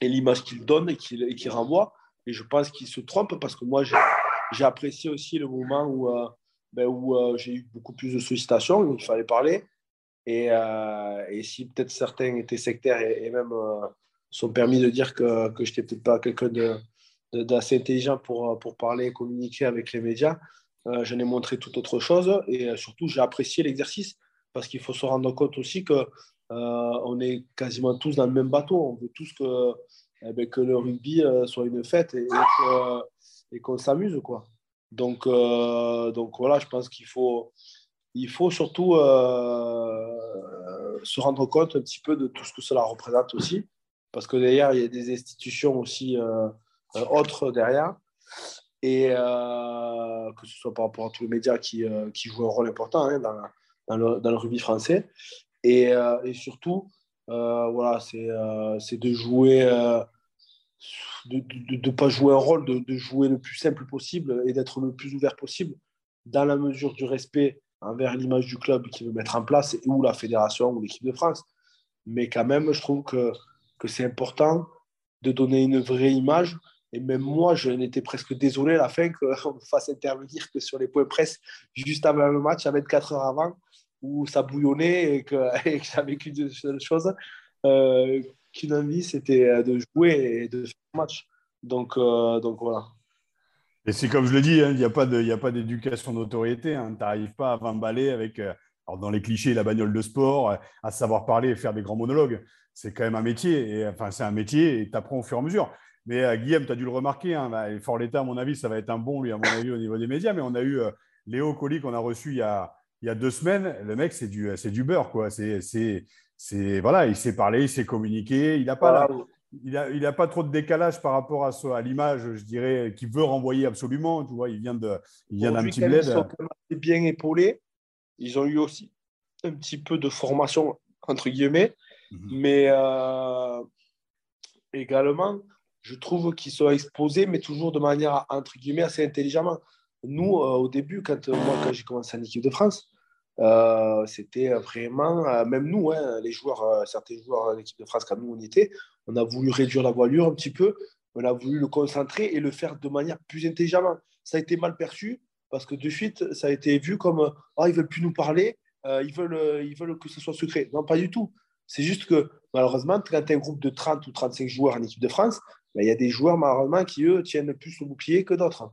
[SPEAKER 3] et l'image qu'ils donnent et qu'ils renvoient. Et je pense qu'ils se trompent parce que moi, j'ai apprécié aussi le moment où, euh, ben, où j'ai eu beaucoup plus de sollicitations, où il fallait parler. Et, et si peut-être certains étaient sectaires et, même sont permis de dire que, que je n'étais peut-être pas quelqu'un d'assez intelligent pour, pour parler et communiquer avec les médias. Euh, je n'ai montré tout autre chose et euh, surtout j'ai apprécié l'exercice parce qu'il faut se rendre compte aussi que euh, on est quasiment tous dans le même bateau. On veut tous que, eh ben, que le rugby soit une fête et, et qu'on s'amuse. quoi. Donc, donc voilà, je pense qu'il faut, il faut surtout se rendre compte un petit peu de tout ce que cela représente aussi parce que derrière, il y a des institutions aussi euh, euh, autres derrière. Et euh, que ce soit par rapport à tous les médias qui, qui jouent un rôle important hein, dans, dans, le, rugby français. Et surtout, voilà, c'est de jouer, de ne pas jouer un rôle, de, jouer le plus simple possible et d'être le plus ouvert possible dans la mesure du respect envers l'image du club qui veut mettre en place ou la fédération ou l'équipe de France. Mais quand même, je trouve que que c'est important de donner une vraie image. Et même moi, je n'étais presque désolé à la fin qu'on fasse intervenir que sur les points presse juste avant le match, à 24 heures avant, où ça bouillonnait et que, j'avais qu'une seule chose, euh, qu'une envie, c'était de jouer et de faire le match. Donc, euh, donc voilà.
[SPEAKER 1] Et c'est comme je le dis, hein, il n'y a pas d'éducation d'autorité. Hein. Tu n'arrives pas à 20 balais avec, euh, alors dans les clichés, la bagnole de sport, à savoir parler et faire des grands monologues. C'est quand même un métier. Et, enfin, c'est un métier et tu apprends au fur et à mesure. Mais euh, Guillaume, tu as dû le remarquer, hein, bah, Fort l'État, à mon avis, ça va être un bon, lui, à mon avis, au niveau des médias. Mais on a eu euh, Léo Colli qu'on a reçu il y a, il y a deux semaines. Le mec, c'est du, du beurre, quoi. C'est, c'est, voilà, il sait parler, il sait communiquer. Il n'a pas, il a, il a pas trop de décalage par rapport à, à l'image, je dirais, qu'il veut renvoyer absolument. Tu vois, il vient, de, il vient d'un petit bled. Ils sont
[SPEAKER 3] bien épaulés. Ils ont eu aussi un petit peu de formation, entre guillemets. Mhm. Mais euh, également, je trouve qu'ils sont exposés, mais toujours de manière, entre guillemets, assez intelligemment. Nous, euh, au début, quand, euh, moi, quand j'ai commencé en équipe de France, euh, c'était vraiment, même nous, hein, les joueurs, certains joueurs de l'équipe de France, quand nous on y était, on a voulu réduire la voilure un petit peu, on a voulu le concentrer et le faire de manière plus intelligemment. Ça a été mal perçu parce que de suite, ça a été vu comme oh, ils veulent plus nous parler, ils, veulent, ils veulent que ce soit secret. Non, pas du tout. C'est juste que malheureusement, quand tu as un groupe de 30 ou 35 joueurs en équipe de France, il y a des joueurs, malheureusement, qui, eux, tiennent plus au bouclier que d'autres.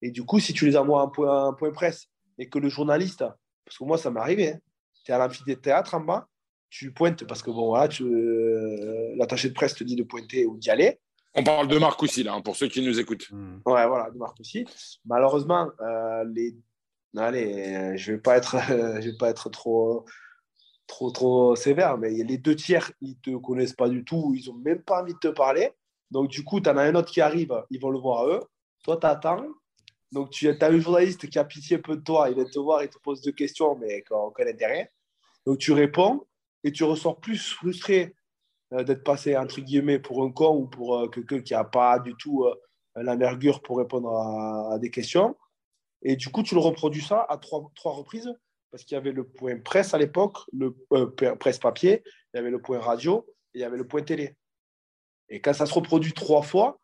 [SPEAKER 3] Et du coup, si tu les envoies un point, un point presse et que le journaliste, parce que moi, ça m'est arrivé, hein, tu es à l'amphithéâtre en bas, tu pointes parce que bon, voilà, euh, l'attaché de presse te dit de pointer ou d'y aller.
[SPEAKER 2] On parle de Marc aussi, là, hein, pour ceux qui nous écoutent.
[SPEAKER 3] Hmm. Ouais, voilà, de Marc aussi. Malheureusement, euh, les... Allez, je ne vais, pas être, je vais pas être trop, trop, trop sévère, mais les deux tiers, ils ne te connaissent pas du tout, ils n'ont même pas envie de te parler. Donc, du coup, tu en as un autre qui arrive, ils vont le voir à eux. Toi, tu attends. Donc, tu as un journaliste qui a pitié un peu de toi, il vient te voir, il te pose deux questions, mais qu'on connaît rien. Donc, tu réponds et tu ressors plus frustré euh, d'être passé, entre guillemets, pour un con ou pour euh, quelqu'un qui n'a pas du tout euh, l'envergure pour répondre à, des questions. Et du coup, tu le reproduis ça à trois, trois reprises parce qu'il y avait le point presse à l'époque, le presse papier, il y avait le point radio et il y avait le point télé. Et quand ça se reproduit trois fois,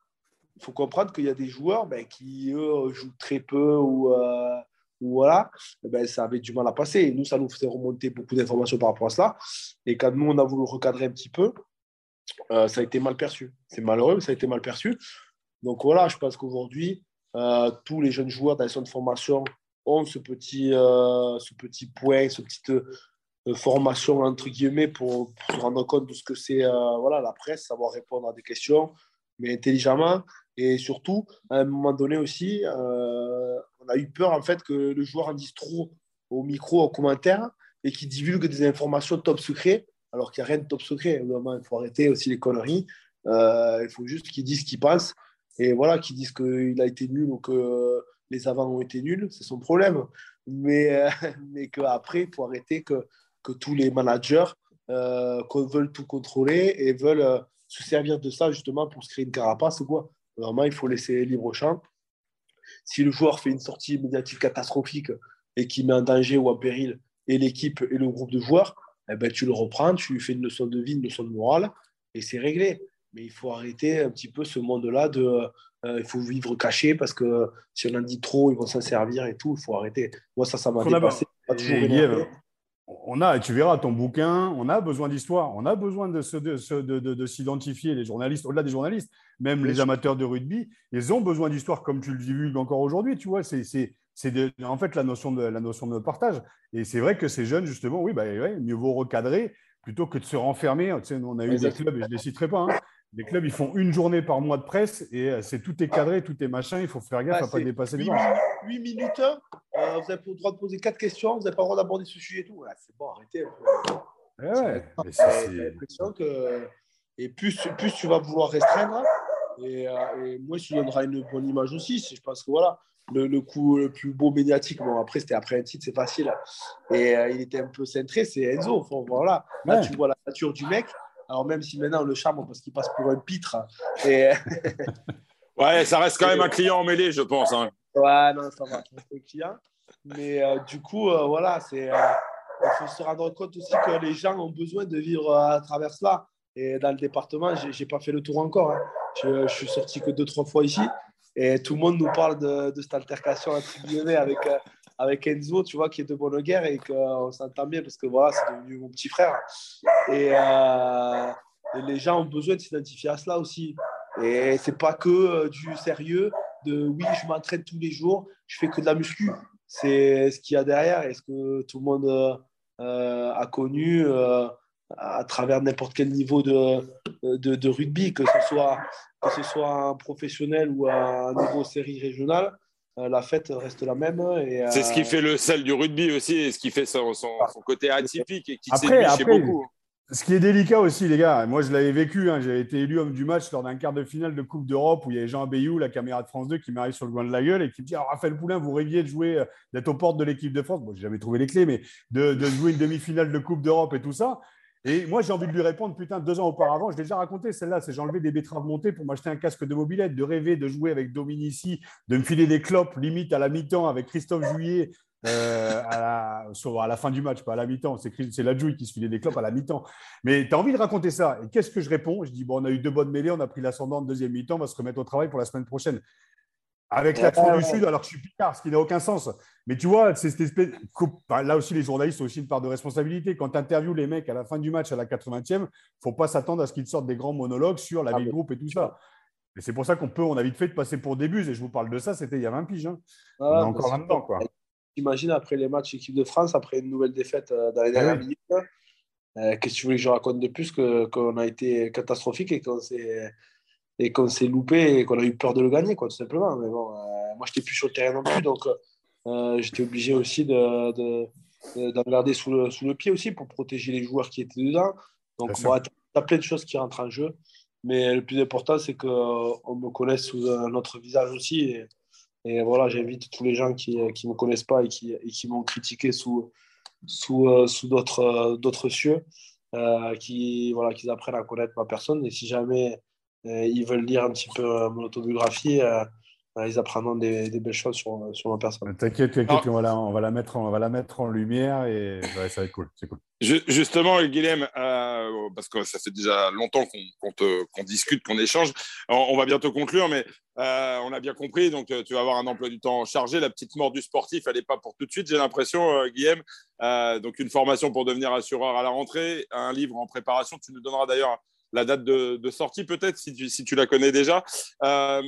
[SPEAKER 3] il faut comprendre qu'il y a des joueurs ben, qui, eux, jouent très peu ou, euh, voilà, eh ben, ça avait du mal à passer. Et nous, ça nous faisait remonter beaucoup d'informations par rapport à cela. Et quand nous, on a voulu recadrer un petit peu, euh, ça a été mal perçu. C'est malheureux, mais ça a été mal perçu. Donc voilà, je pense qu'aujourd'hui, euh, tous les jeunes joueurs dans les centres de formation ont ce petit, ce petit point, ce petite formation entre guillemets pour, se rendre compte de ce que c'est voilà, la presse, savoir répondre à des questions, mais intelligemment. Et surtout, à un moment donné aussi, euh, on a eu peur en fait que le joueur en dise trop au micro, en commentaire, et qu'il divulgue des informations top secret, alors qu'il n'y a rien de top secret. Vraiment, il faut arrêter aussi les conneries. Euh, il faut juste qu'il dise ce qu'il pense. Et voilà, qu'il dise qu'il a été nul ou que les avants ont été nuls, c'est son problème. Mais, mais qu'après, il faut arrêter que, que tous les managers euh, veulent tout contrôler et veulent se servir de ça justement pour se créer une carapace ou quoi. Normalement, il faut laisser libre champ. Si le joueur fait une sortie médiatique catastrophique et qui met en danger ou en péril et l'équipe et le groupe de joueurs, eh ben, tu le reprends, tu lui fais une leçon de vie, une leçon de morale et c'est réglé. Mais il faut arrêter un petit peu ce monde-là de euh, il faut vivre caché parce que si on en dit trop, ils vont s'en servir et tout. Il faut arrêter. Moi, ça, ça m'a dépassé. Pas toujours
[SPEAKER 1] on a, tu verras ton bouquin, on a besoin d'histoire, on a besoin de, de, s'identifier, les journalistes, au-delà des journalistes, même les amateurs de rugby, ils ont besoin d'histoire comme tu le divulgues encore aujourd'hui, tu vois, c'est en fait la notion, de, la notion de partage. Et c'est vrai que ces jeunes, justement, oui, bah, mieux vaut recadrer plutôt que de se renfermer. Tu sais, on a eu des clubs, et je ne les citerai pas, hein, les clubs, ils font une journée par mois de presse et euh, c'est tout est cadré, tout est machin. Il faut faire gaffe à ne pas dépasser les
[SPEAKER 3] 8 minutes, euh, vous avez le droit de poser 4 questions, vous n'avez pas le droit d'aborder ce sujet et tout. c'est bon, arrêtez.
[SPEAKER 1] Eh ouais,
[SPEAKER 3] l'impression que. Et plus, plus tu vas vouloir restreindre, et, euh, et moi, tu donneras une bonne image aussi. Je pense que voilà, le, le, coup le plus beau médiatique, bon, après, c'était après un titre, c'est facile. Et il était un peu centré, c'est Enzo. voilà. Là, tu vois la nature du mec. Alors même si maintenant on le charme parce qu'il passe pour un pitre. Et...
[SPEAKER 2] ouais, ça reste quand même un client emmêlé, je pense. Hein.
[SPEAKER 3] Ouais, non, ça va, c'est un client. Mais euh, du coup, euh, voilà, c'est. Euh, il faut se rendre compte aussi que les gens ont besoin de vivre à travers cela. Et dans le département, je n'ai pas fait le tour encore. Hein. Je, je, suis sorti que deux, trois fois ici. Et tout le monde nous parle de, cette altercation avec, euh, avec Enzo, tu vois, qui est de bonne guerre et qu'on s'entend bien parce que voilà, c'est devenu mon petit frère. Et, euh, les gens ont besoin de s'identifier à cela aussi. Et c'est pas que euh, du sérieux de oui, je m'entraîne tous les jours, je fais que de la muscu. C'est ce qu'il y a derrière et ce que tout le monde a connu à travers n'importe quel niveau de, de, de, rugby, que ce, soit, que ce soit un professionnel ou un niveau série régionale, euh, la fête reste la même.
[SPEAKER 2] C'est ce qui euh, fait le sel du rugby aussi, et ce qui fait son, son, son côté atypique et qui
[SPEAKER 1] après, après, chez beaucoup. Ce qui est délicat aussi, les gars, moi je l'avais vécu, hein, j'ai été élu homme du match lors d'un quart de finale de Coupe d'Europe où il y avait Jean Bayou, la caméra de France 2, qui m'arrive sur le coin de la gueule et qui me dit oh, Raphaël Poulain, vous rêviez de jouer, euh, d'être aux portes de l'équipe de France. Bon, j'ai jamais trouvé les clés, mais de, de jouer une demi-finale de Coupe d'Europe et tout ça. Et moi, j'ai envie de lui répondre, putain, deux ans auparavant, je l'ai déjà raconté, celle-là, c'est j'ai enlevé des betteraves montées pour m'acheter un casque de mobilette, de rêver de jouer avec Dominici, de me filer des clopes, limite à la mi-temps avec Christophe Juillet euh, à, la, fin du match, pas à la mi-temps. C'est, c'est la Jouy qui se filait des clopes à la mi-temps. Mais tu as envie de raconter ça. Et qu'est-ce que je réponds? Je dis, bon, on a eu deux bonnes mêlées, on a pris l'ascendant de deuxième mi-temps, on va se remettre au travail pour la semaine prochaine avec l'accent du Sud, alors que je suis Picard, ce qui n'a aucun sens. Mais tu vois, c'est cette espèce. Là aussi, les journalistes ont aussi une part de responsabilité. Quand tu interviews les mecs à la fin du match, à la 80e, il ne faut pas s'attendre à ce qu'ils sortent des grands monologues sur la ah, vie de groupe et tout ça. Et c'est pour ça qu'on peut, on a vite fait de passer pour des buses. Et je vous parle de ça, c'était il y a 20 piges. Hein. Ah, on encore là-dedans. Quoi.
[SPEAKER 3] Imagine après les matchs équipe de France, après une nouvelle défaite euh, dans les ah dernières minutes, euh, qu'est-ce que tu voulais que je raconte de plus qu'on a été catastrophique et qu'on s'est et qu'on s'est loupé et qu'on a eu peur de le gagner, quoi, tout simplement. Mais bon, euh, moi, je n'étais plus sur le terrain non plus, donc euh, j'étais obligé aussi d'en de, de, garder sous le, sous le, pied aussi pour protéger les joueurs qui étaient dedans. Donc, bon, tu as plein de choses qui rentrent en jeu. Mais le plus important, c'est qu'on me connaisse sous un autre visage aussi. Et, et voilà, j'invite tous les gens qui ne me connaissent pas et qui, et qui m'ont critiqué sous, sous, euh, sous d'autres cieux, euh, qui voilà, qu'ils apprennent à connaître ma personne. Et si jamais euh, ils veulent lire un petit peu euh, mon autobiographie, euh, ils apprendront des, belles choses sur, sur ma personne.
[SPEAKER 1] T'inquiète, t'inquiète, on, va la, on, va la mettre en, on va la mettre en lumière et ça va être cool. C'est cool.
[SPEAKER 2] Justement, Guilhem, parce que ça fait déjà longtemps qu'on discute, qu'on échange, on, va bientôt conclure, mais on a bien compris, donc tu vas avoir un emploi du temps chargé. La petite mort du sportif, elle n'est pas pour tout de suite, j'ai l'impression, Guilhem. donc une formation pour devenir assureur à la rentrée, un livre en préparation. Tu nous donneras d'ailleurs la date de, sortie peut-être, si tu, si tu, la connais déjà. Euh,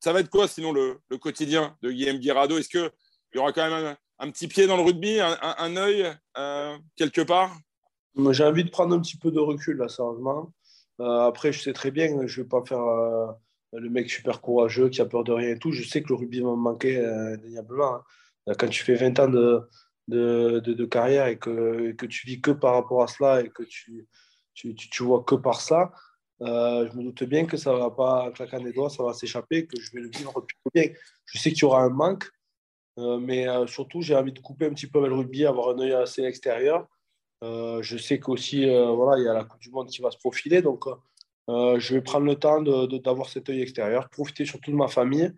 [SPEAKER 2] ça va être quoi sinon le, quotidien de Guillaume Guirado? Est-ce qu'il y aura quand même un, petit pied dans le rugby, un, un, œil euh, quelque part?
[SPEAKER 3] J'ai envie de prendre un petit peu de recul là, sérieusement. Euh, après, je sais très bien je ne vais pas faire le mec super courageux qui a peur de rien et tout. Je sais que le rugby va me manquer indéniablement. Hein. Quand tu fais 20 ans de, de, de, carrière et que, que tu vis que par rapport à cela et que tu tu, tu, vois que par ça, euh, je me doute bien que ça va pas, en claquant des doigts, ça va s'échapper, que je vais le vivre plutôt bien. Je sais qu'il y aura un manque, euh, mais euh, surtout, j'ai envie de couper un petit peu avec le rugby, avoir un œil assez extérieur. je sais qu'aussi, voilà, il y a la Coupe du Monde qui va se profiler, donc je vais prendre le temps d'avoir cet œil extérieur, profiter surtout de ma famille,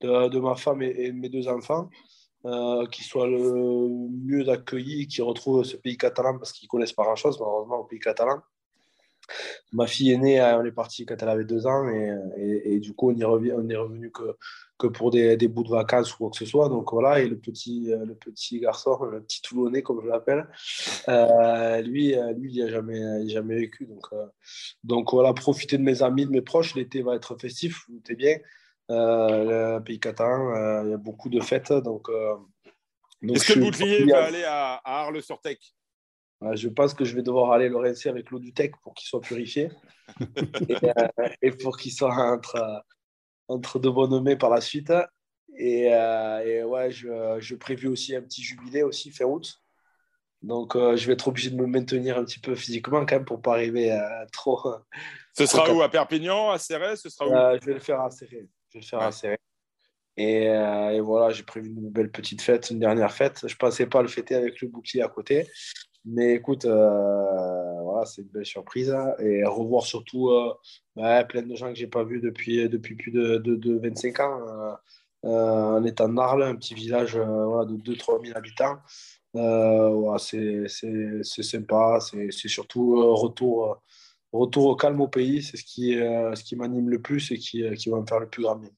[SPEAKER 3] de, de ma femme et, de mes deux enfants. qui soient le mieux accueillis, qui retrouvent ce pays catalan parce qu'ils connaissent pas grand-chose, malheureusement, au pays catalan. Ma fille est née, on est parti quand elle avait deux ans et, et, du coup on y revient, on est revenu que, que pour des, des, bouts de vacances ou quoi que ce soit. Donc voilà, et le petit, euh, le petit garçon, le petit Toulonnais comme je l'appelle, euh, lui, euh, lui, il n'a jamais, jamais vécu. Donc, donc voilà, profiter de mes amis, de mes proches. L'été va être festif, vous doutez bien. le pays catalan, il y a beaucoup de fêtes. Donc,
[SPEAKER 2] donc Est-ce que le bouclier va aller à, à Arles-sur-Tech?
[SPEAKER 3] Je pense que je vais devoir aller le rincer avec l'eau du Tech pour qu'il soit purifié euh, et, pour qu'il soit entre, entre de bonnes mains par la suite. Et, euh, ouais, je, je prévu aussi un petit jubilé aussi fin août. Donc, euh, je vais être obligé de me maintenir un petit peu physiquement quand même pour pas arriver à trop.
[SPEAKER 2] Ce sera où À Perpignan À Serré Ce sera
[SPEAKER 3] où? Je vais le faire à Serré. Je vais le faire à Serré. Et, et, voilà, j'ai prévu une belle petite fête, une dernière fête. Je ne pensais pas le fêter avec le bouclier à côté. Mais écoute, euh, voilà, c'est une belle surprise. Hein. Et revoir surtout euh, plein de gens que je n'ai pas vus depuis, depuis plus de, de, 25 ans. Euh, en étant Narle, un petit village voilà, de 2-3 000 habitants. voilà, c'est sympa. C'est surtout retour retour au calme au pays, c'est ce qui, ce qui m'anime le plus et qui, qui va me faire le plus grand bien.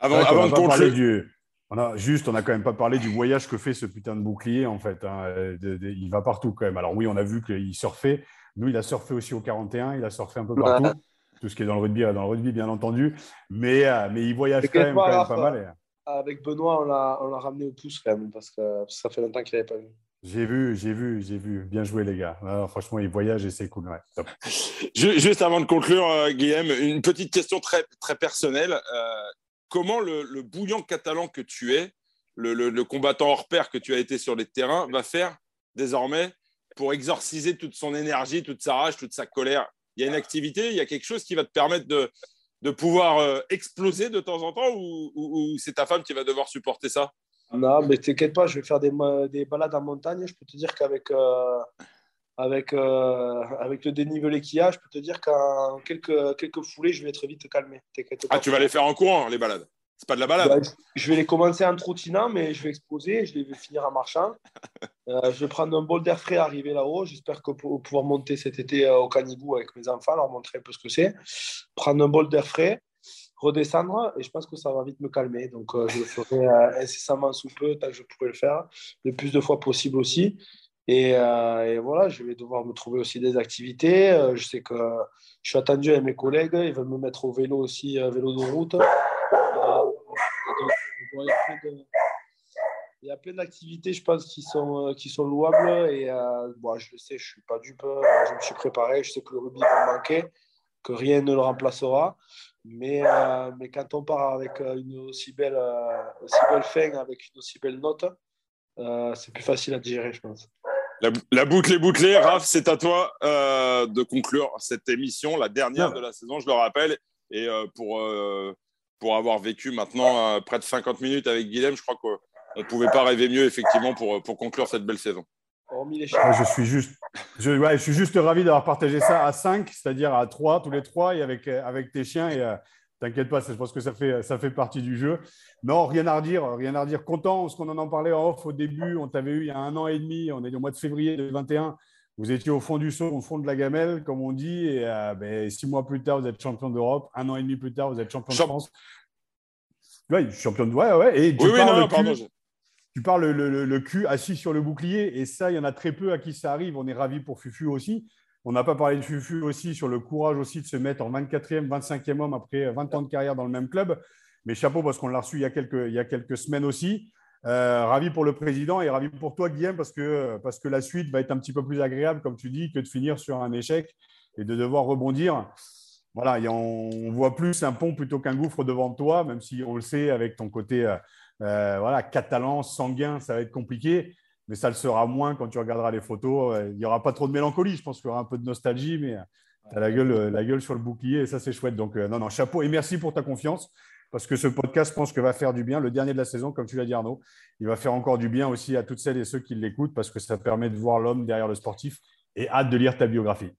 [SPEAKER 1] Avant, avant de conclure. Du... On a, juste, on n'a quand même pas parlé du voyage que fait ce putain de bouclier, en fait. Hein. il va partout, quand même. Alors, oui, on a vu qu'il surfait. Nous, il a surfé aussi au 41, il a surfé un peu partout. Tout ce qui est dans le rugby, dans le rugby, bien entendu. Mais, euh, mais il voyage quand même, pas mal.
[SPEAKER 3] Avec Benoît, on l'a ramené au pouce, quand même, parce que ça fait longtemps qu'il n'avait pas vu.
[SPEAKER 1] J'ai vu, j'ai vu, j'ai vu. Bien joué, les gars. franchement, il voyage et c'est cool.
[SPEAKER 2] Juste avant de conclure, euh, Guillaume, une petite question très, très personnelle. Euh, comment le, bouillon catalan que tu es, le, combattant hors pair que tu as été sur les terrains, va faire désormais pour exorciser toute son énergie, toute sa rage, toute sa colère Il y a une activité, il y a quelque chose qui va te permettre de, pouvoir euh, exploser de temps en temps ou, c'est ta femme qui va devoir supporter ça?
[SPEAKER 3] Non, mais t'inquiète pas, je vais faire des, des, balades en montagne. Je peux te dire qu'avec euh, avec, euh, avec le dénivelé qu'il y a, je peux te dire qu'en quelques, quelques foulées, je vais être vite calmé.
[SPEAKER 2] Ah, tu vas les faire en courant, les balades C'est pas de la balade
[SPEAKER 3] Je vais les commencer en trottinant, mais je vais exploser je vais finir en marchant. Euh, je vais prendre un bol d'air frais, arriver là-haut. J'espère que pour pouvoir monter cet été euh, au Canigou avec mes enfants, leur montrer un peu ce que c'est. Prendre un bol d'air frais, redescendre, et je pense que ça va vite me calmer. Donc, je le ferai incessamment sous peu, tant que je pourrai le faire, le plus de fois possible aussi. Euh, et, voilà, je vais devoir me trouver aussi des activités. Euh, je sais que je suis attendu avec mes collègues. Ils veulent me mettre au vélo aussi, euh, vélo de route. il y a plein d'activités, je pense, qui sont, qui sont louables. Et bon, je le sais, je ne suis pas dupe. Je me suis préparé. Je sais que le rugby va manquer, que rien ne le remplacera. Mais, mais quand on part avec une aussi belle, aussi belle fin, avec une aussi belle note, c'est plus facile à digérer, je pense.
[SPEAKER 2] La, boucle est bouclée. Raph, c'est à toi euh, de conclure cette émission, la dernière de la saison, je le rappelle. Et euh, pour, euh, pour avoir vécu maintenant près de 50 minutes avec Guilhem, je crois qu'on ne pouvait pas rêver mieux, effectivement, pour, pour conclure cette belle saison.
[SPEAKER 1] je, suis juste, je, je suis juste ravi d'avoir partagé ça à 5, c'est-à-dire à 3, tous les trois, et avec, avec tes chiens. Et T'inquiète pas, je pense que ça fait, ça fait partie du jeu. Non, rien à redire, rien à redire. Content, parce qu'on en en parlait en off au début. On t'avait eu il y a un an et demi, on est au mois de février 2021. Vous étiez au fond du saut, au fond de la gamelle, comme on dit. Et euh, ben, six mois plus tard, vous êtes champion d'Europe. Un an et demi plus tard, vous êtes champion de France. Oui, champion de. Ouais, ouais. Et tu parles, le, cul, tu parles le, cul assis sur le bouclier. Et ça, il y en a très peu à qui ça arrive. On est ravis pour Fufu aussi. On n'a pas parlé de Fufu aussi sur le courage aussi de se mettre en 24e, 25e homme après 20 ans de carrière dans le même club. Mais chapeau parce qu'on l'a reçu il y a quelques, semaines aussi. Euh, ravi pour le président et ravi pour toi, Guillaume, parce que, la suite va être un petit peu plus agréable, comme tu dis, que de finir sur un échec et de devoir rebondir. Voilà, on, voit plus un pont plutôt qu'un gouffre devant toi, même si on le sait, avec ton côté euh, euh, catalan, sanguin, ça va être compliqué mais ça le sera moins quand tu regarderas les photos. Il n'y aura pas trop de mélancolie, je pense qu'il y aura un peu de nostalgie, mais tu as la gueule, euh, la gueule sur le bouclier et ça, c'est chouette. Donc, euh, non, non, chapeau et merci pour ta confiance parce que ce podcast, je pense que va faire du bien. Le dernier de la saison, comme tu l'as dit, Arnaud, il va faire encore du bien aussi à toutes celles et ceux qui l'écoutent parce que ça permet de voir l'homme derrière le sportif et hâte de lire ta biographie.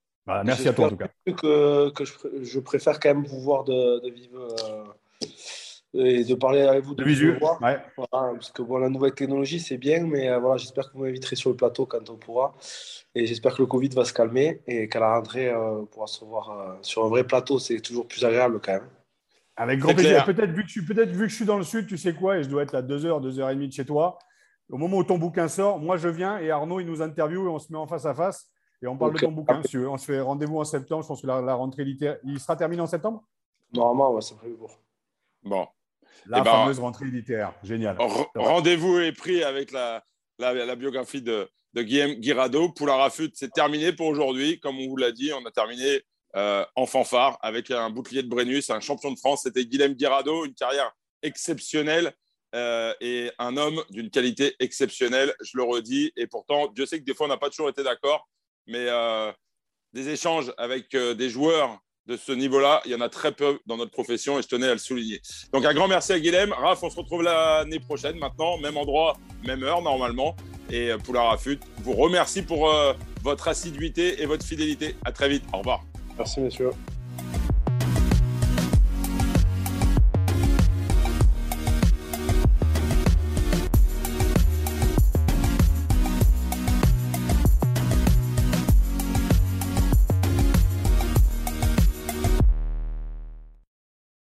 [SPEAKER 1] merci à toi en tout cas.
[SPEAKER 3] Que, que je, préfère quand même vous voir de, de vivre. Euh, et de parler avec vous de,
[SPEAKER 1] visu.
[SPEAKER 3] parce que bon, la nouvelle technologie, c'est bien, mais euh, voilà, j'espère que vous m'inviterez sur le plateau quand on pourra. Et j'espère que le Covid va se calmer et qu'à la rentrée, euh, on pourra se voir euh, sur un vrai plateau. C'est toujours plus agréable quand même.
[SPEAKER 1] Avec grand plaisir. Peut-être vu, que je, peut vu que je suis dans le sud, tu sais quoi, et je dois être à 2h, 2h30 de chez toi. Au moment où ton bouquin sort, moi je viens et Arnaud, il nous interviewe et on se met en face à face et on parle de ton bouquin. On se fait rendez-vous en septembre. Je pense que la, rentrée littéraire, il sera terminé en septembre?
[SPEAKER 3] Normalement, ouais, c'est prévu pour.
[SPEAKER 2] Bon,
[SPEAKER 1] la eh ben, fameuse rentrée littéraire. Génial.
[SPEAKER 2] Rendez-vous est pris avec la, la, biographie de, de Guillaume Guirado. Poula Rafut, c'est terminé pour aujourd'hui. Comme on vous l'a dit, on a terminé euh, en fanfare avec un bouclier de Brennus, un champion de France. C'était Guillaume Guirado, une carrière exceptionnelle euh, et un homme d'une qualité exceptionnelle, je le redis. Et pourtant, Dieu sait que des fois, on n'a pas toujours été d'accord, mais euh, des échanges avec des joueurs de ce niveau-là. Il y en a très peu dans notre profession et je tenais à le souligner. Donc un grand merci à Guilhem. Raph, on se retrouve l'année prochaine maintenant, même endroit, même heure normalement. Et euh, Poula Rafut vous remercie pour euh, votre assiduité et votre fidélité. À très vite. Au revoir.
[SPEAKER 3] Merci, messieurs.